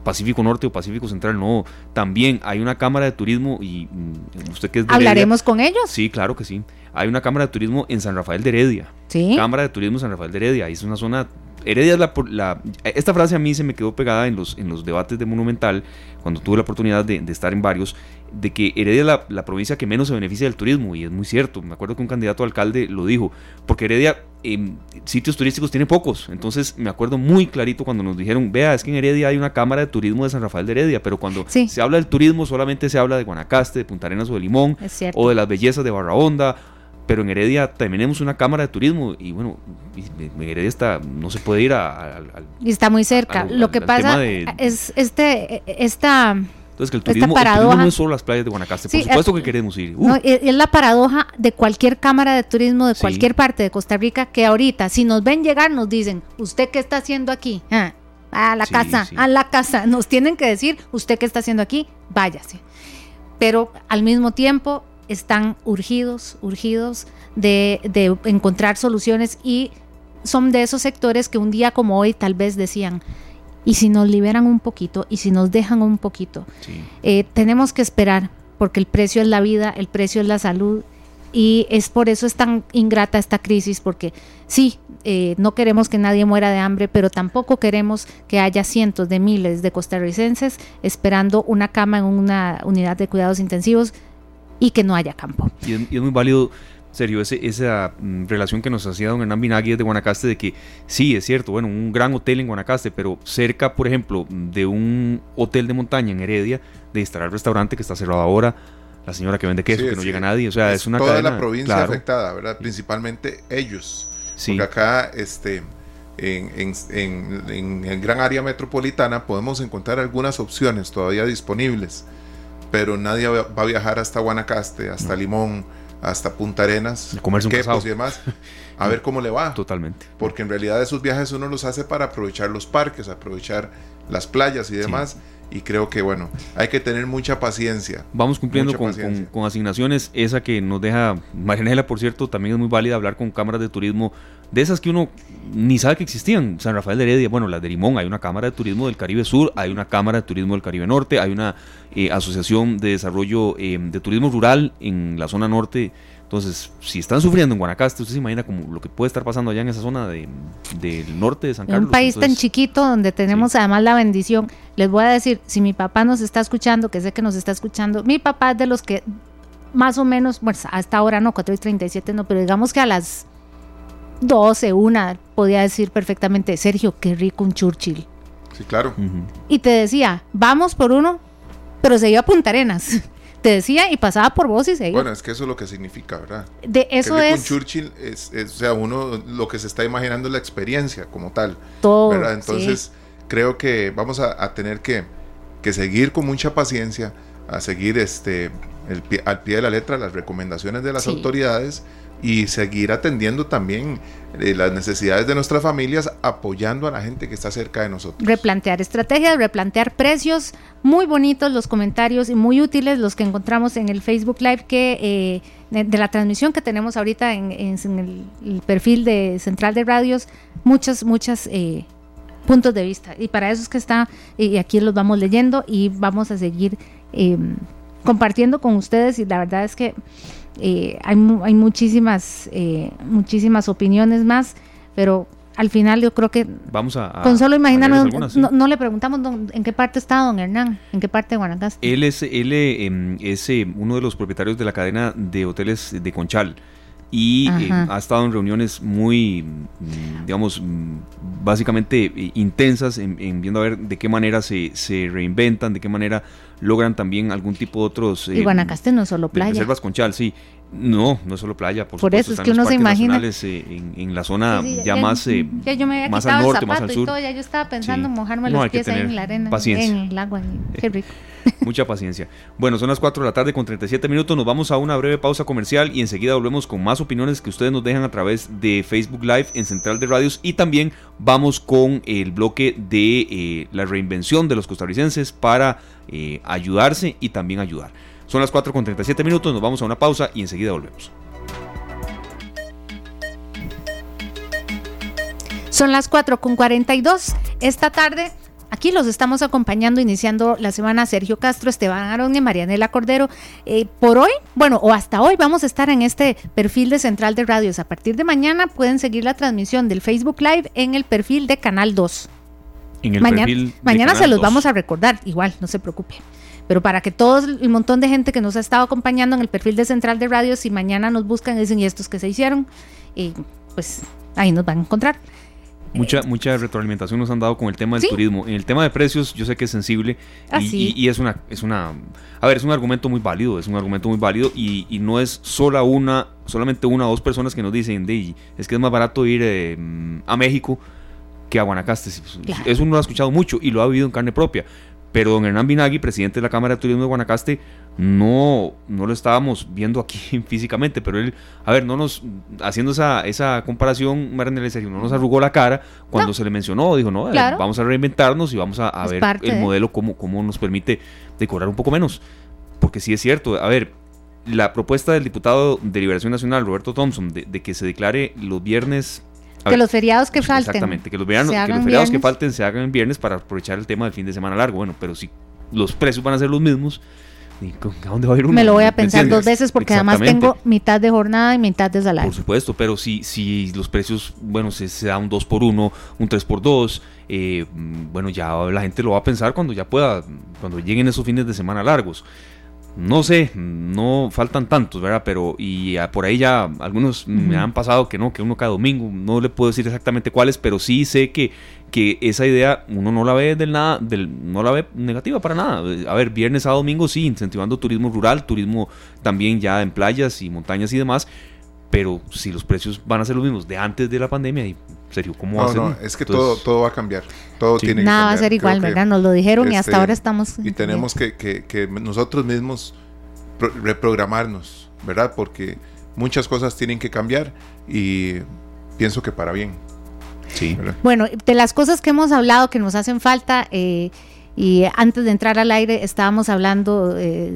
Pacífico Norte o Pacífico Central, no, también hay una cámara de turismo y mm, usted que es de ¿Hablaremos con ellos? Sí, claro que sí. Hay una cámara de turismo en San Rafael de Heredia. Sí. Cámara de turismo San Rafael de Heredia, es una zona Heredia es la, la, Esta frase a mí se me quedó pegada en los, en los debates de Monumental, cuando tuve la oportunidad de, estar en varios, de que Heredia es la, provincia que menos se beneficia del turismo, y es muy cierto. Me acuerdo que un candidato a alcalde lo dijo, porque Heredia en sitios turísticos tiene pocos. Entonces me acuerdo muy clarito cuando nos dijeron, vea, es que en Heredia hay una cámara de turismo de San Rafael de Heredia, pero cuando se habla del turismo solamente se habla de Guanacaste, de Punta Arenas o de Limón, o de las bellezas de Barra Honda pero en Heredia también tenemos una cámara de turismo y bueno, en Heredia está, no se puede ir a... y está muy cerca. Lo que pasa es este, esta... Entonces, que el turismo, no es solo las playas de Guanacaste, por supuesto que queremos ir. es, la paradoja de cualquier cámara de turismo de cualquier parte de Costa Rica que ahorita, si nos ven llegar, nos dicen, ¿usted qué está haciendo aquí? Ah, a la casa, a la casa. Nos tienen que decir, ¿usted qué está haciendo aquí? Váyase. Pero al mismo tiempo, están urgidos, urgidos de, encontrar soluciones y son de esos sectores que un día como hoy tal vez decían, y si nos liberan un poquito, y si nos dejan un poquito, eh, tenemos que esperar, porque el precio es la vida, el precio es la salud, y es por eso es tan ingrata esta crisis, porque sí, eh, no queremos que nadie muera de hambre, pero tampoco queremos que haya cientos de miles de costarricenses esperando una cama en una unidad de cuidados intensivos y que no haya campo. Y es, muy válido, serio, ese, esa mm, relación que nos hacía don Hernán Binagui de Guanacaste, de que sí, es cierto, bueno, un gran hotel en Guanacaste, pero cerca, por ejemplo, de un hotel de montaña en Heredia, de estar el restaurante que está cerrado ahora, la señora que vende queso, que no llega nadie, o sea, es, una toda la provincia afectada, ¿verdad? Principalmente ellos. Porque acá, este, en, en, en, en, el gran área metropolitana podemos encontrar algunas opciones todavía disponibles pero nadie va a viajar hasta Guanacaste, hasta Limón, hasta Punta Arenas, comerse y demás, a ver cómo le va. Totalmente. Porque en realidad esos viajes uno los hace para aprovechar los parques, aprovechar las playas y demás. Y creo que, bueno, hay que tener mucha paciencia. Vamos cumpliendo con, con, asignaciones. Esa que nos deja Marianela, por cierto, también es muy válida hablar con cámaras de turismo de esas que uno ni sabe que existían. San Rafael de Heredia, bueno, la de Limón, hay una Cámara de Turismo del Caribe Sur, hay una Cámara de Turismo del Caribe Norte, hay una eh, Asociación de Desarrollo eh, de Turismo Rural en la zona norte. Entonces, si están sufriendo en Guanacaste, usted se imagina como lo que puede estar pasando allá en esa zona de, del norte de San Carlos. Un país tan chiquito donde tenemos además la bendición. Les voy a decir, si mi papá nos está escuchando, que sé que nos está escuchando, mi papá es de los que más o menos, bueno, hasta ahora no, 4 y 37 no, pero digamos que a las 12, una, podía decir perfectamente, Sergio, qué rico un Churchill. Sí, claro. Y te decía, vamos por uno, pero se iba a Punta Arenas. [LAUGHS] Te decía y pasaba por vos y se Bueno, es que eso es lo que significa, ¿verdad? De eso es. Un Churchill es, o sea, uno lo que se está imaginando es la experiencia como tal. Todo. ¿verdad? Entonces, creo que vamos a, tener que, que, seguir con mucha paciencia, a seguir este, el al pie de la letra las recomendaciones de las autoridades y seguir atendiendo también eh, las necesidades de nuestras familias, apoyando a la gente que está cerca de nosotros. Replantear estrategias, replantear precios, muy bonitos los comentarios y muy útiles los que encontramos en el Facebook Live que eh, de, la transmisión que tenemos ahorita en, el, perfil de Central de Radios, muchas, muchas eh, puntos de vista. Y para eso es que está, y aquí los vamos leyendo y vamos a seguir em, compartiendo con ustedes. Y la verdad es que eh, hay, hay muchísimas, eh, muchísimas opiniones más, pero al final yo creo que vamos a, con solo imaginarnos no, le preguntamos en qué parte está don Hernán en qué parte de Guanacaste. Él es él em, es eh, uno de los propietarios de la cadena de hoteles de Conchal y ha estado en reuniones muy, mm, digamos, mm, básicamente intensas en, viendo a ver de qué manera se, se, reinventan, de qué manera logran también algún tipo de otros... y Guanacaste no es solo playa. Reservas Conchal, sí. No, no es solo playa, por, por eso es que uno se imagina eh, en, la zona ya, más eh, ya yo me había más al norte, más al sur. Y todo, ya yo estaba pensando en mojarme los pies ahí en la arena, en el agua, [LAUGHS] qué rico. Mucha paciencia. Bueno, son las 4 de la tarde con 37 minutos. Nos vamos a una breve pausa comercial y enseguida volvemos con más opiniones que ustedes nos dejan a través de Facebook Live en Central de Radios y también vamos con el bloque de eh, la reinvención de los costarricenses para eh, ayudarse y también ayudar. Son las 4 con 37 minutos. Nos vamos a una pausa y enseguida volvemos. Son las 4 con 42. Esta tarde Aquí los estamos acompañando, iniciando la semana Sergio Castro, Esteban Arón y Marianela Cordero. Eh, por hoy, bueno, o hasta hoy vamos a estar en este perfil de Central de Radios. A partir de mañana pueden seguir la transmisión del Facebook Live en el perfil de Canal 2. En el mañana perfil mañana se los vamos a recordar, igual, no se preocupe. Pero para que todo el montón de gente que nos ha estado acompañando en el perfil de Central de Radios, si mañana nos buscan y dicen, ¿y estos que se hicieron? Y pues ahí nos van a encontrar. Mucha, mucha retroalimentación nos han dado con el tema del turismo. En el tema de precios, yo sé que es sensible ah, y, es una, es una, a ver, es un argumento muy válido, es un argumento muy válido y, no es sola una, solamente una o dos personas que nos dicen, de, es que es más barato ir eh, a México que a Guanacaste. Eso uno lo ha escuchado mucho y lo ha vivido en carne propia. Pero don Hernán Binagui, presidente de la Cámara de Turismo de Guanacaste, no, no lo estábamos viendo aquí [LAUGHS] físicamente, pero él, a ver, no nos, haciendo esa, esa comparación, no nos arrugó la cara cuando se le mencionó, dijo, no, eh, vamos a reinventarnos y vamos a, ver el modelo, cómo, cómo nos permite decorar un poco menos. Porque sí es cierto, a ver, la propuesta del diputado de Liberación Nacional, Roberto Thompson, de, que se declare los viernes que los feriados que falten. Exactamente, que los, que los feriados que falten se hagan en viernes para aprovechar el tema del fin de semana largo. Bueno, pero si los precios van a ser los mismos, ¿a dónde va a ir uno? Me lo voy a pensar dos veces porque además tengo mitad de jornada y mitad de salario. Por supuesto, pero si, si los precios, bueno, se, se da un 2 por 1 un 3 por 2 eh, bueno, ya la gente lo va a pensar cuando ya pueda, cuando lleguen esos fines de semana largos. No sé, no faltan tantos, ¿verdad? Pero y por ahí ya algunos me han pasado que no, que uno cada domingo, no le puedo decir exactamente cuáles, pero sí sé que, que esa idea uno no la ve del nada, del, no la ve negativa para nada. A ver, viernes a domingo sí, incentivando turismo rural, turismo también ya en playas y montañas y demás, pero si los precios van a ser los mismos de antes de la pandemia, y serio, ¿cómo va a ser? No, es que todo, todo va a cambiar. Todo tiene Nada que va a ser igual, ¿verdad? Nos lo dijeron y hasta este, ahora estamos. Y tenemos que, que, nosotros mismos reprogramarnos, ¿verdad? Porque muchas cosas tienen que cambiar y pienso que para bien. Sí. Bueno, de las cosas que hemos hablado que nos hacen falta, eh, y antes de entrar al aire estábamos hablando eh,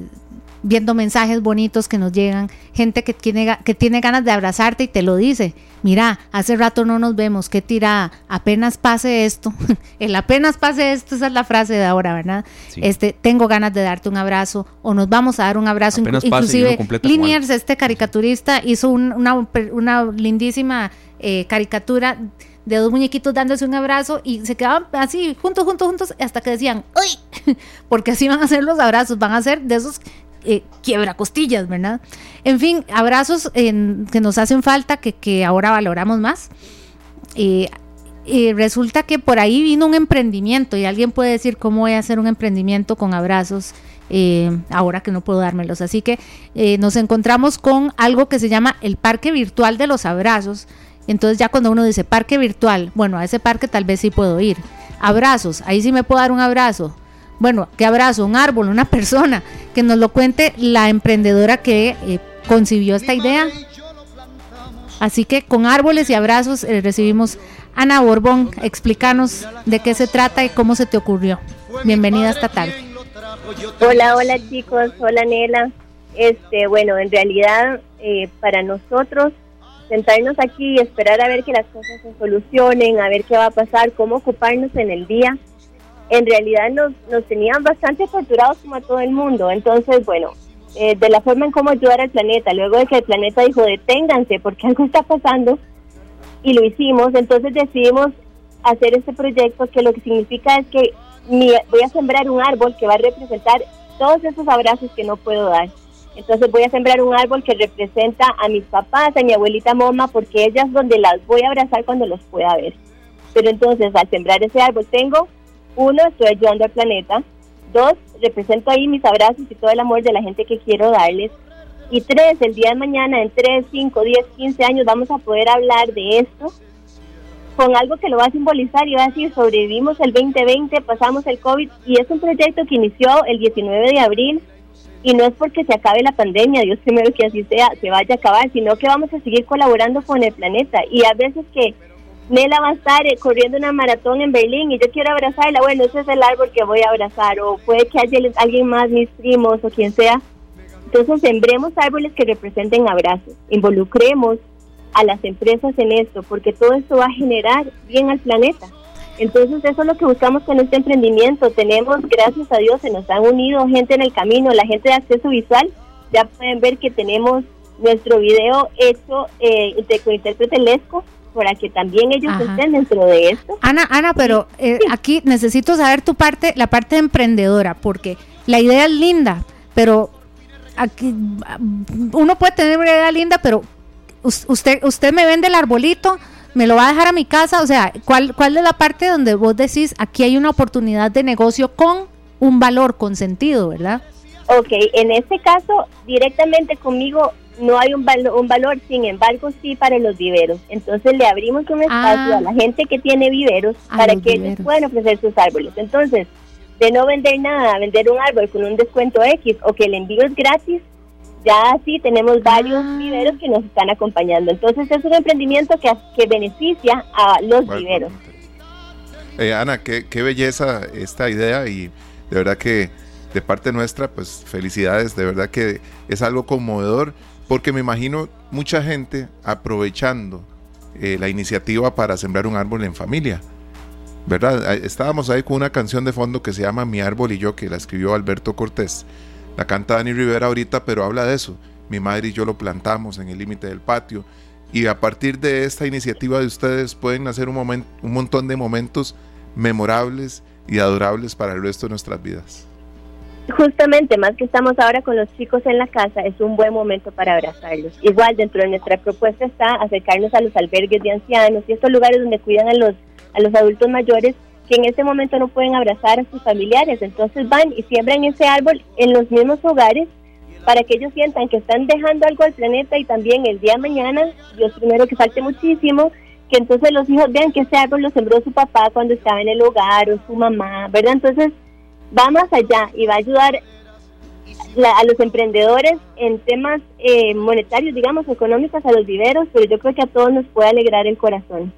viendo mensajes bonitos que nos llegan, gente que tiene, que tiene ganas de abrazarte y te lo dice. Mira, hace rato no nos vemos, qué tira, apenas pase esto, [LAUGHS] el apenas pase esto, esa es la frase de ahora, ¿verdad? Este, tengo ganas de darte un abrazo o nos vamos a dar un abrazo. inclusive, Liniers, este caricaturista, hizo una, una, lindísima eh, caricatura de dos muñequitos dándose un abrazo y se quedaban así, juntos, juntos, juntos, hasta que decían, ¡Uy! [LAUGHS] Porque así van a ser los abrazos, van a ser de esos eh, quiebra costillas, ¿verdad? En fin, abrazos que nos hacen falta, que, ahora valoramos más. Eh, resulta que por ahí vino un emprendimiento y alguien puede decir cómo voy a hacer un emprendimiento con abrazos eh, ahora que no puedo dármelos. Así que nos encontramos con algo que se llama el parque virtual de los abrazos. Entonces ya cuando uno dice parque virtual, bueno, a ese parque tal vez sí puedo ir. Abrazos, ahí sí me puedo dar un abrazo bueno, qué abrazo, un árbol, una persona, que nos lo cuente la emprendedora que eh, concibió esta idea. Así que con árboles y abrazos eh, recibimos Ana Borbón. Explícanos de qué se trata y cómo se te ocurrió. Bienvenida esta tarde. Hola, hola chicos, hola Nela. Este, bueno, en realidad eh, para nosotros sentarnos aquí y esperar a ver que las cosas se solucionen, a ver qué va a pasar, cómo ocuparnos en el día, en realidad nos, nos tenían bastante torturados como a todo el mundo. Entonces, bueno, eh, de la forma en cómo ayudar al planeta, luego de que el planeta dijo deténganse porque algo está pasando, y lo hicimos, entonces decidimos hacer este proyecto que lo que significa es que voy a sembrar un árbol que va a representar todos esos abrazos que no puedo dar. Entonces voy a sembrar un árbol que representa a mis papás, a mi abuelita Moma, porque ellas donde las voy a abrazar cuando los pueda ver. Pero entonces al sembrar ese árbol tengo, uno, estoy ayudando al planeta, dos, represento ahí mis abrazos y todo el amor de la gente que quiero darles, y tres, el día de mañana, en tres, cinco, diez, quince años, vamos a poder hablar de esto con algo que lo va a simbolizar y va a decir, sobrevivimos el 2020, pasamos el COVID, y es un proyecto que inició el 19 de abril, y no es porque se acabe la pandemia, Dios primero que así sea, se vaya a acabar, sino que vamos a seguir colaborando con el planeta. Y a veces que Nela va a estar eh, corriendo una maratón en Berlín y yo quiero abrazarla, bueno, ese es el árbol que voy a abrazar, o puede que haya alguien más, mis primos o quien sea. Entonces sembremos árboles que representen abrazos, involucremos a las empresas en esto, porque todo esto va a generar bien al planeta. Entonces eso es lo que buscamos con este emprendimiento. Tenemos, gracias a Dios, se nos han unido gente en el camino, la gente de acceso visual. Ya pueden ver que tenemos nuestro video hecho eh, de intérprete Lesco para que también ellos estén dentro de esto. Ana, Ana, pero eh, aquí necesito saber tu parte, la parte emprendedora, porque la idea es linda, pero aquí uno puede tener una idea linda, pero usted, usted me vende el arbolito, me lo va a dejar a mi casa, o sea, ¿cuál, ¿cuál es la parte donde vos decís aquí hay una oportunidad de negocio con un valor, con sentido, verdad? Ok, en este caso, directamente conmigo no hay un, un valor, sin embargo, sí para los viveros. Entonces le abrimos un espacio a ah. la gente que tiene viveros para que ellos puedan ofrecer sus árboles. Entonces, de no vender nada, vender un árbol con un descuento X o que el envío es gratis, ya sí tenemos varios ah. viveros que nos están acompañando. Entonces es un emprendimiento que, que beneficia a los viveros. Eh, Ana, qué, qué belleza esta idea y de verdad que de parte nuestra, pues felicidades, de verdad que es algo conmovedor, porque me imagino mucha gente aprovechando eh, la iniciativa para sembrar un árbol en familia. ¿Verdad? Estábamos ahí con una canción de fondo que se llama Mi árbol y yo, que la escribió Alberto Cortés. La canta Dani Rivera ahorita, pero habla de eso. Mi madre y yo lo plantamos en el límite del patio. Y a partir de esta iniciativa de ustedes pueden hacer un, un montón de momentos memorables y adorables para el resto de nuestras vidas. Justamente, más que estamos ahora con los chicos en la casa, es un buen momento para abrazarlos. Igual dentro de nuestra propuesta está acercarnos a los albergues de ancianos y estos lugares donde cuidan a los, a los adultos mayores que en este momento no pueden abrazar a sus familiares. Entonces van y siembran ese árbol en los mismos hogares para que ellos sientan que están dejando algo al planeta y también el día de mañana, Dios primero que falte muchísimo, que entonces los hijos vean que ese árbol lo sembró su papá cuando estaba en el hogar o su mamá, ¿verdad? Entonces va más allá y va a ayudar a los emprendedores en temas eh, monetarios, digamos, económicos, a los viveros, pero yo creo que a todos nos puede alegrar el corazón.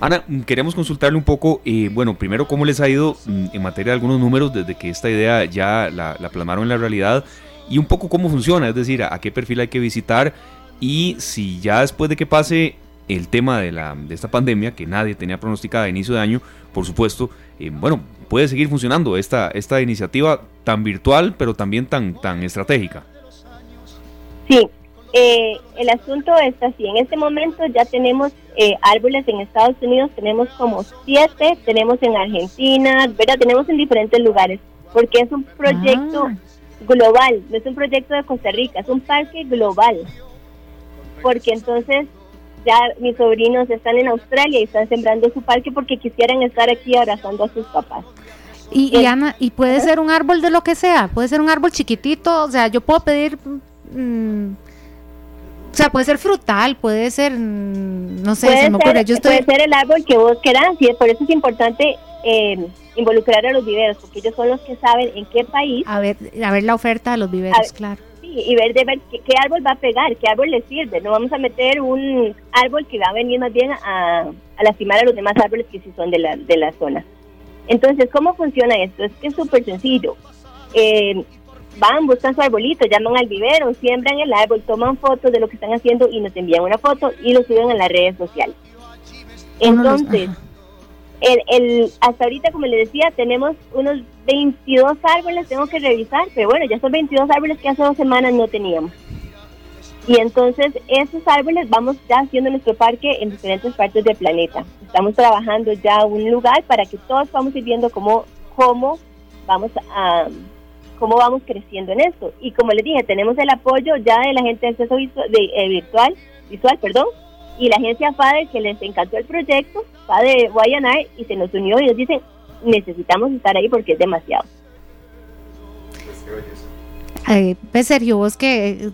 Ana, mm, queremos consultarle un poco, eh, bueno, primero cómo les ha ido mm, en materia de algunos números desde que esta idea ya la, plasmaron en la realidad y un poco cómo funciona, es decir, a, qué perfil hay que visitar y si ya después de que pase el tema de, la, de esta pandemia que nadie tenía pronosticada a inicio de año, por supuesto, eh, bueno, puede seguir funcionando esta, esta iniciativa tan virtual pero también tan, tan estratégica. Sí, eh, el asunto es así, en este momento ya tenemos eh, árboles en Estados Unidos, tenemos como siete, tenemos en Argentina, ¿verdad? tenemos en diferentes lugares, porque es un proyecto ah. global, no es un proyecto de Costa Rica, es un parque global, porque entonces ya mis sobrinos están en Australia y están sembrando su parque porque quisieran estar aquí abrazando a sus papás. Y, Ana, y puede ser un árbol de lo que sea, puede ser un árbol chiquitito, o sea, yo puedo pedir... Mm, o sea, puede ser frutal, puede ser, mm, no sé, se me ocurre. Yo Puede ser el árbol que vos querás y por eso es importante eh, involucrar a los viveros, porque ellos son los que saben en qué país. A ver, a ver la oferta de los viveros, claro. Y, ver de ver qué, árbol va a pegar, qué árbol le sirve. No vamos a meter un árbol que va a venir más bien a, lastimar a los demás árboles que sí son de la, de la zona. Entonces, ¿cómo funciona esto? Es que es súper sencillo. Eh, van, buscan su arbolito, llaman al vivero, siembran el árbol, toman fotos de lo que están haciendo y nos envían una foto y lo suben en las redes sociales. Entonces, el, hasta ahorita, como les decía, tenemos unos 22 árboles, tengo que revisar, pero bueno, ya son 22 árboles que hace dos semanas no teníamos. Y entonces esos árboles vamos ya haciendo nuestro parque en diferentes partes del planeta. Estamos trabajando ya un lugar para que todos vamos ir viendo cómo, cómo vamos a cómo vamos creciendo en esto. Y como les dije, tenemos el apoyo ya de la gente de acceso eh, virtual, visual, perdón, y la agencia FADE que les encantó el proyecto, FADE Guayanar, y se nos unió y nos dicen, necesitamos estar ahí porque es demasiado. Eh, pues Sergio, vos que eh,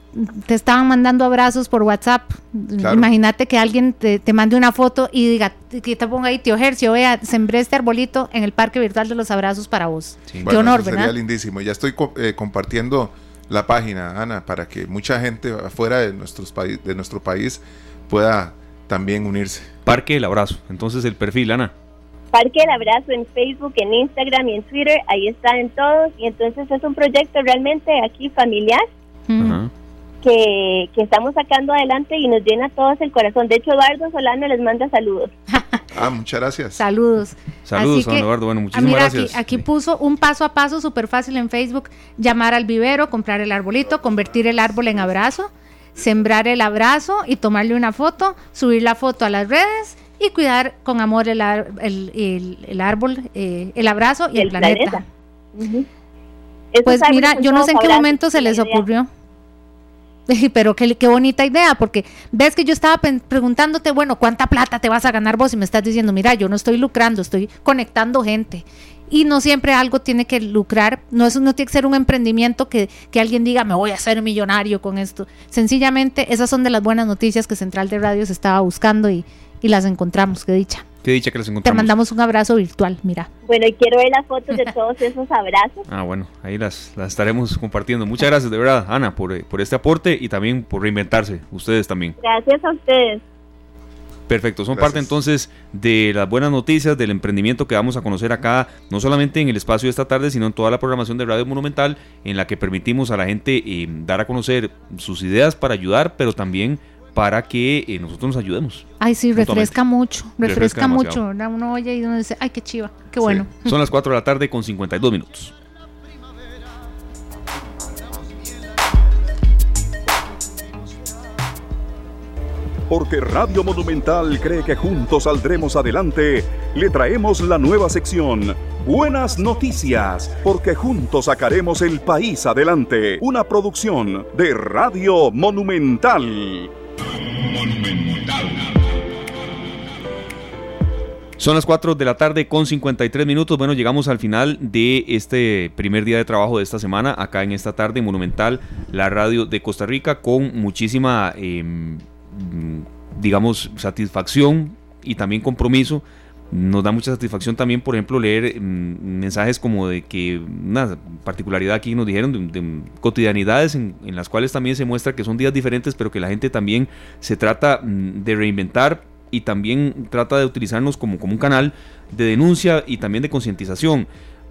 te estaban mandando abrazos por WhatsApp, imagínate que alguien te, mande una foto y diga, que te ponga ahí, tío Gercio, vea, sembré este arbolito en el Parque Virtual de los Abrazos para vos. Qué honor, ¿verdad? Sería lindísimo. Ya estoy eh, compartiendo la página, Ana, para que mucha gente afuera de, nuestros de nuestro país pueda también unirse. Parque El Abrazo, entonces el perfil, Ana. Parque el Abrazo en Facebook, en Instagram y en Twitter, ahí están en todos. Y entonces es un proyecto realmente aquí familiar que, estamos sacando adelante y nos llena a todos el corazón. De hecho, Eduardo Solano les manda saludos. [LAUGHS] ah, muchas gracias. Saludos. Saludos, Eduardo. Bueno, muchísimas gracias. Aquí, aquí puso un paso a paso súper fácil en Facebook: llamar al vivero, comprar el arbolito, convertir el árbol en abrazo, sembrar el abrazo y tomarle una foto, subir la foto a las redes y cuidar con amor el, el, el, árbol, eh, el abrazo y el, planeta. Pues mira, yo no sé en qué momento se les ocurrió. [LAUGHS] Pero qué, qué, bonita idea, porque ves que yo estaba preguntándote, bueno, ¿cuánta plata te vas a ganar vos? Y me estás diciendo, mira, yo no estoy lucrando, estoy conectando gente. Y no siempre algo tiene que lucrar, no, es, no tiene que ser un emprendimiento que, que alguien diga, me voy a hacer millonario con esto. Sencillamente, esas son de las buenas noticias que Central de Radio se estaba buscando y, y las encontramos, qué dicha. Qué dicha que las encontramos. Te mandamos un abrazo virtual, mira. Bueno, y quiero ver las fotos de todos esos abrazos. Ah, bueno, ahí las, las estaremos compartiendo. Muchas gracias, de verdad, Ana, por, eh, por este aporte y también por reinventarse. Ustedes también. Gracias a ustedes. Perfecto, son parte entonces de las buenas noticias del emprendimiento que vamos a conocer acá, no solamente en el espacio de esta tarde, sino en toda la programación de Radio Monumental, en la que permitimos a la gente eh, dar a conocer sus ideas para ayudar, pero también para que eh, nosotros nos ayudemos. Ay, sí, refresca mucho, refresca, mucho, Uno oye y uno dice, ay, qué chiva, qué bueno. Son las 4 de la tarde con 52 minutos. Porque Radio Monumental cree que juntos saldremos adelante, le traemos la nueva sección. Buenas noticias, porque juntos sacaremos el país adelante. Una producción de Radio Monumental. Son las 4 de la tarde con 53 minutos. Bueno, llegamos al final de este primer día de trabajo de esta semana, acá en esta tarde Monumental, la radio de Costa Rica, con muchísima, em, digamos, satisfacción y también compromiso nos da mucha satisfacción también, por ejemplo, leer mm, mensajes como de que una particularidad aquí nos dijeron de, cotidianidades en, las cuales también se muestra que son días diferentes, pero que la gente también se trata mm, de reinventar y también trata de utilizarnos como, como un canal de denuncia y también de concientización.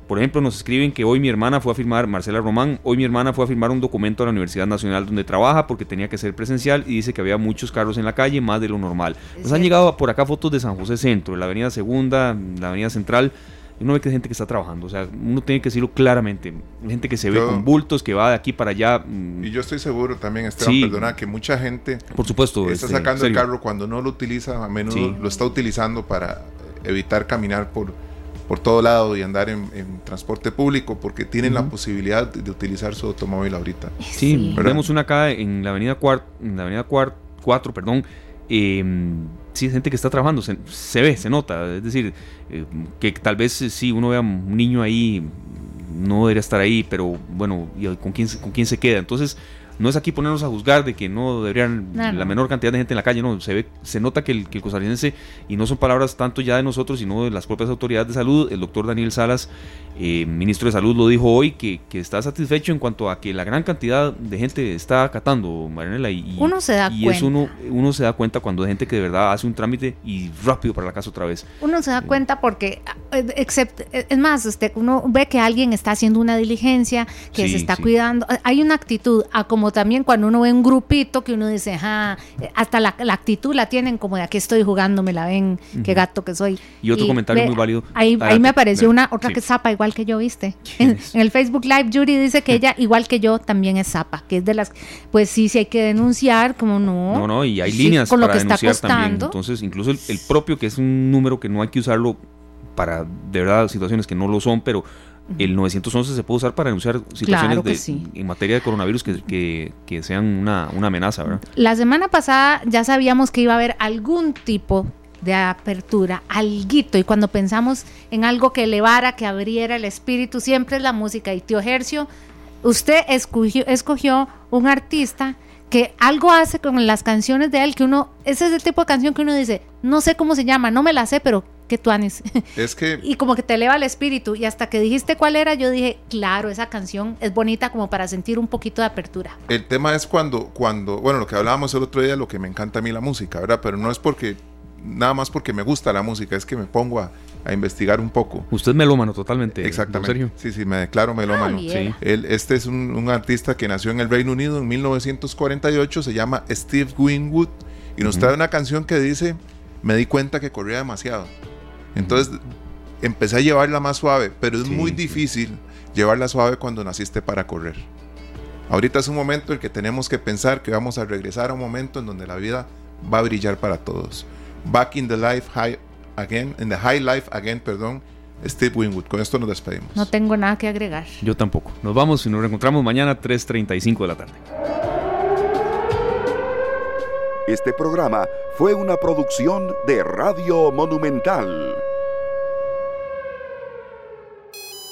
Por ejemplo, nos escriben que hoy mi hermana fue a firmar, Marcela Román, hoy mi hermana fue a firmar un documento a la Universidad Nacional donde trabaja porque tenía que ser presencial y dice que había muchos carros en la calle, más de lo normal. Nos han llegado por acá fotos de San José Centro, de la Avenida Segunda, la Avenida Central. Y uno ve que hay gente que está trabajando, o sea, uno tiene que decirlo claramente. Gente que se ve con bultos, que va de aquí para allá. Mm. Y yo estoy seguro también, Esteban, perdona, que mucha gente por supuesto, está este, sacando el carro cuando no lo utiliza, a menudo lo está utilizando para evitar caminar por por todo lado y andar en, transporte público porque tienen la posibilidad de, utilizar su automóvil ahorita. Sí, tenemos una acá en la avenida Cuart, en la avenida 4, perdón, eh, sí, gente que está trabajando, se, ve, se nota, es decir, eh, que tal vez si uno vea un niño ahí, no debería estar ahí, pero bueno, ¿con quién, con quién se queda? Entonces, no es aquí ponernos a juzgar de que no deberían la menor cantidad de gente en la calle, no, se ve, se nota que el, que el costarricense, y no son palabras tanto ya de nosotros, sino de las propias autoridades de salud, el doctor Daniel Salas, eh, ministro de Salud, lo dijo hoy, que, que, está satisfecho en cuanto a que la gran cantidad de gente está acatando, Marianela, y, uno se da y uno, uno se da cuenta cuando hay gente que de verdad hace un trámite y rápido para la casa otra vez. Uno se da cuenta porque, eh, excepto, es más, este, uno ve que alguien está haciendo una diligencia, que se está cuidando, hay una actitud, a como también cuando uno ve un grupito que uno dice, hasta la, actitud la tienen como de aquí estoy jugando, me la ven, qué gato que soy. Y otro comentario muy válido. Ahí, ahí me apareció una otra que es zapa, igual que yo, ¿viste? En, el Facebook Live, Yuri dice que ella, igual que yo, también es zapa, que es de las, pues sí, sí hay que denunciar, como no. No, no, y hay líneas con para lo que denunciar está también. Entonces, incluso el propio, que es un número que no hay que usarlo para, de verdad, situaciones que no lo son, pero el 911 se puede usar para denunciar situaciones de, en materia de coronavirus que, que, sean una, una, amenaza, ¿verdad? La semana pasada ya sabíamos que iba a haber algún tipo de apertura, alguito, y cuando pensamos en algo que elevara, que abriera el espíritu, siempre es la música. Y tío Hercio, usted escogió, escogió un artista que algo hace con las canciones de él que uno, ese es el tipo de canción que uno dice, no sé cómo se llama, no me la sé, pero que tú anes. Es que... [LAUGHS] y como que te eleva el espíritu. Y hasta que dijiste cuál era, yo dije, claro, esa canción es bonita como para sentir un poquito de apertura. El tema es cuando, cuando, bueno, lo que hablábamos el otro día, lo que me encanta a mí la música, ¿verdad? Pero no es porque, nada más porque me gusta la música, es que me pongo a, investigar un poco. Usted es melómano totalmente. Exactamente. Sergio? Sí, sí, me declaro melómano. Ah, sí. Él, este es un, artista que nació en el Reino Unido en 1948, se llama Steve Winwood y nos trae una canción que dice, me di cuenta que corría demasiado. Entonces empecé a llevarla más suave, pero es muy difícil llevarla suave cuando naciste para correr. Ahorita es un momento en el que tenemos que pensar que vamos a regresar a un momento en donde la vida va a brillar para todos. Back in the life high again, in the high life again, perdón. Steve Winwood. Con esto nos despedimos. No tengo nada que agregar. Yo tampoco. Nos vamos y nos reencontramos mañana 3.35 de la tarde. Este programa fue una producción de Radio Monumental.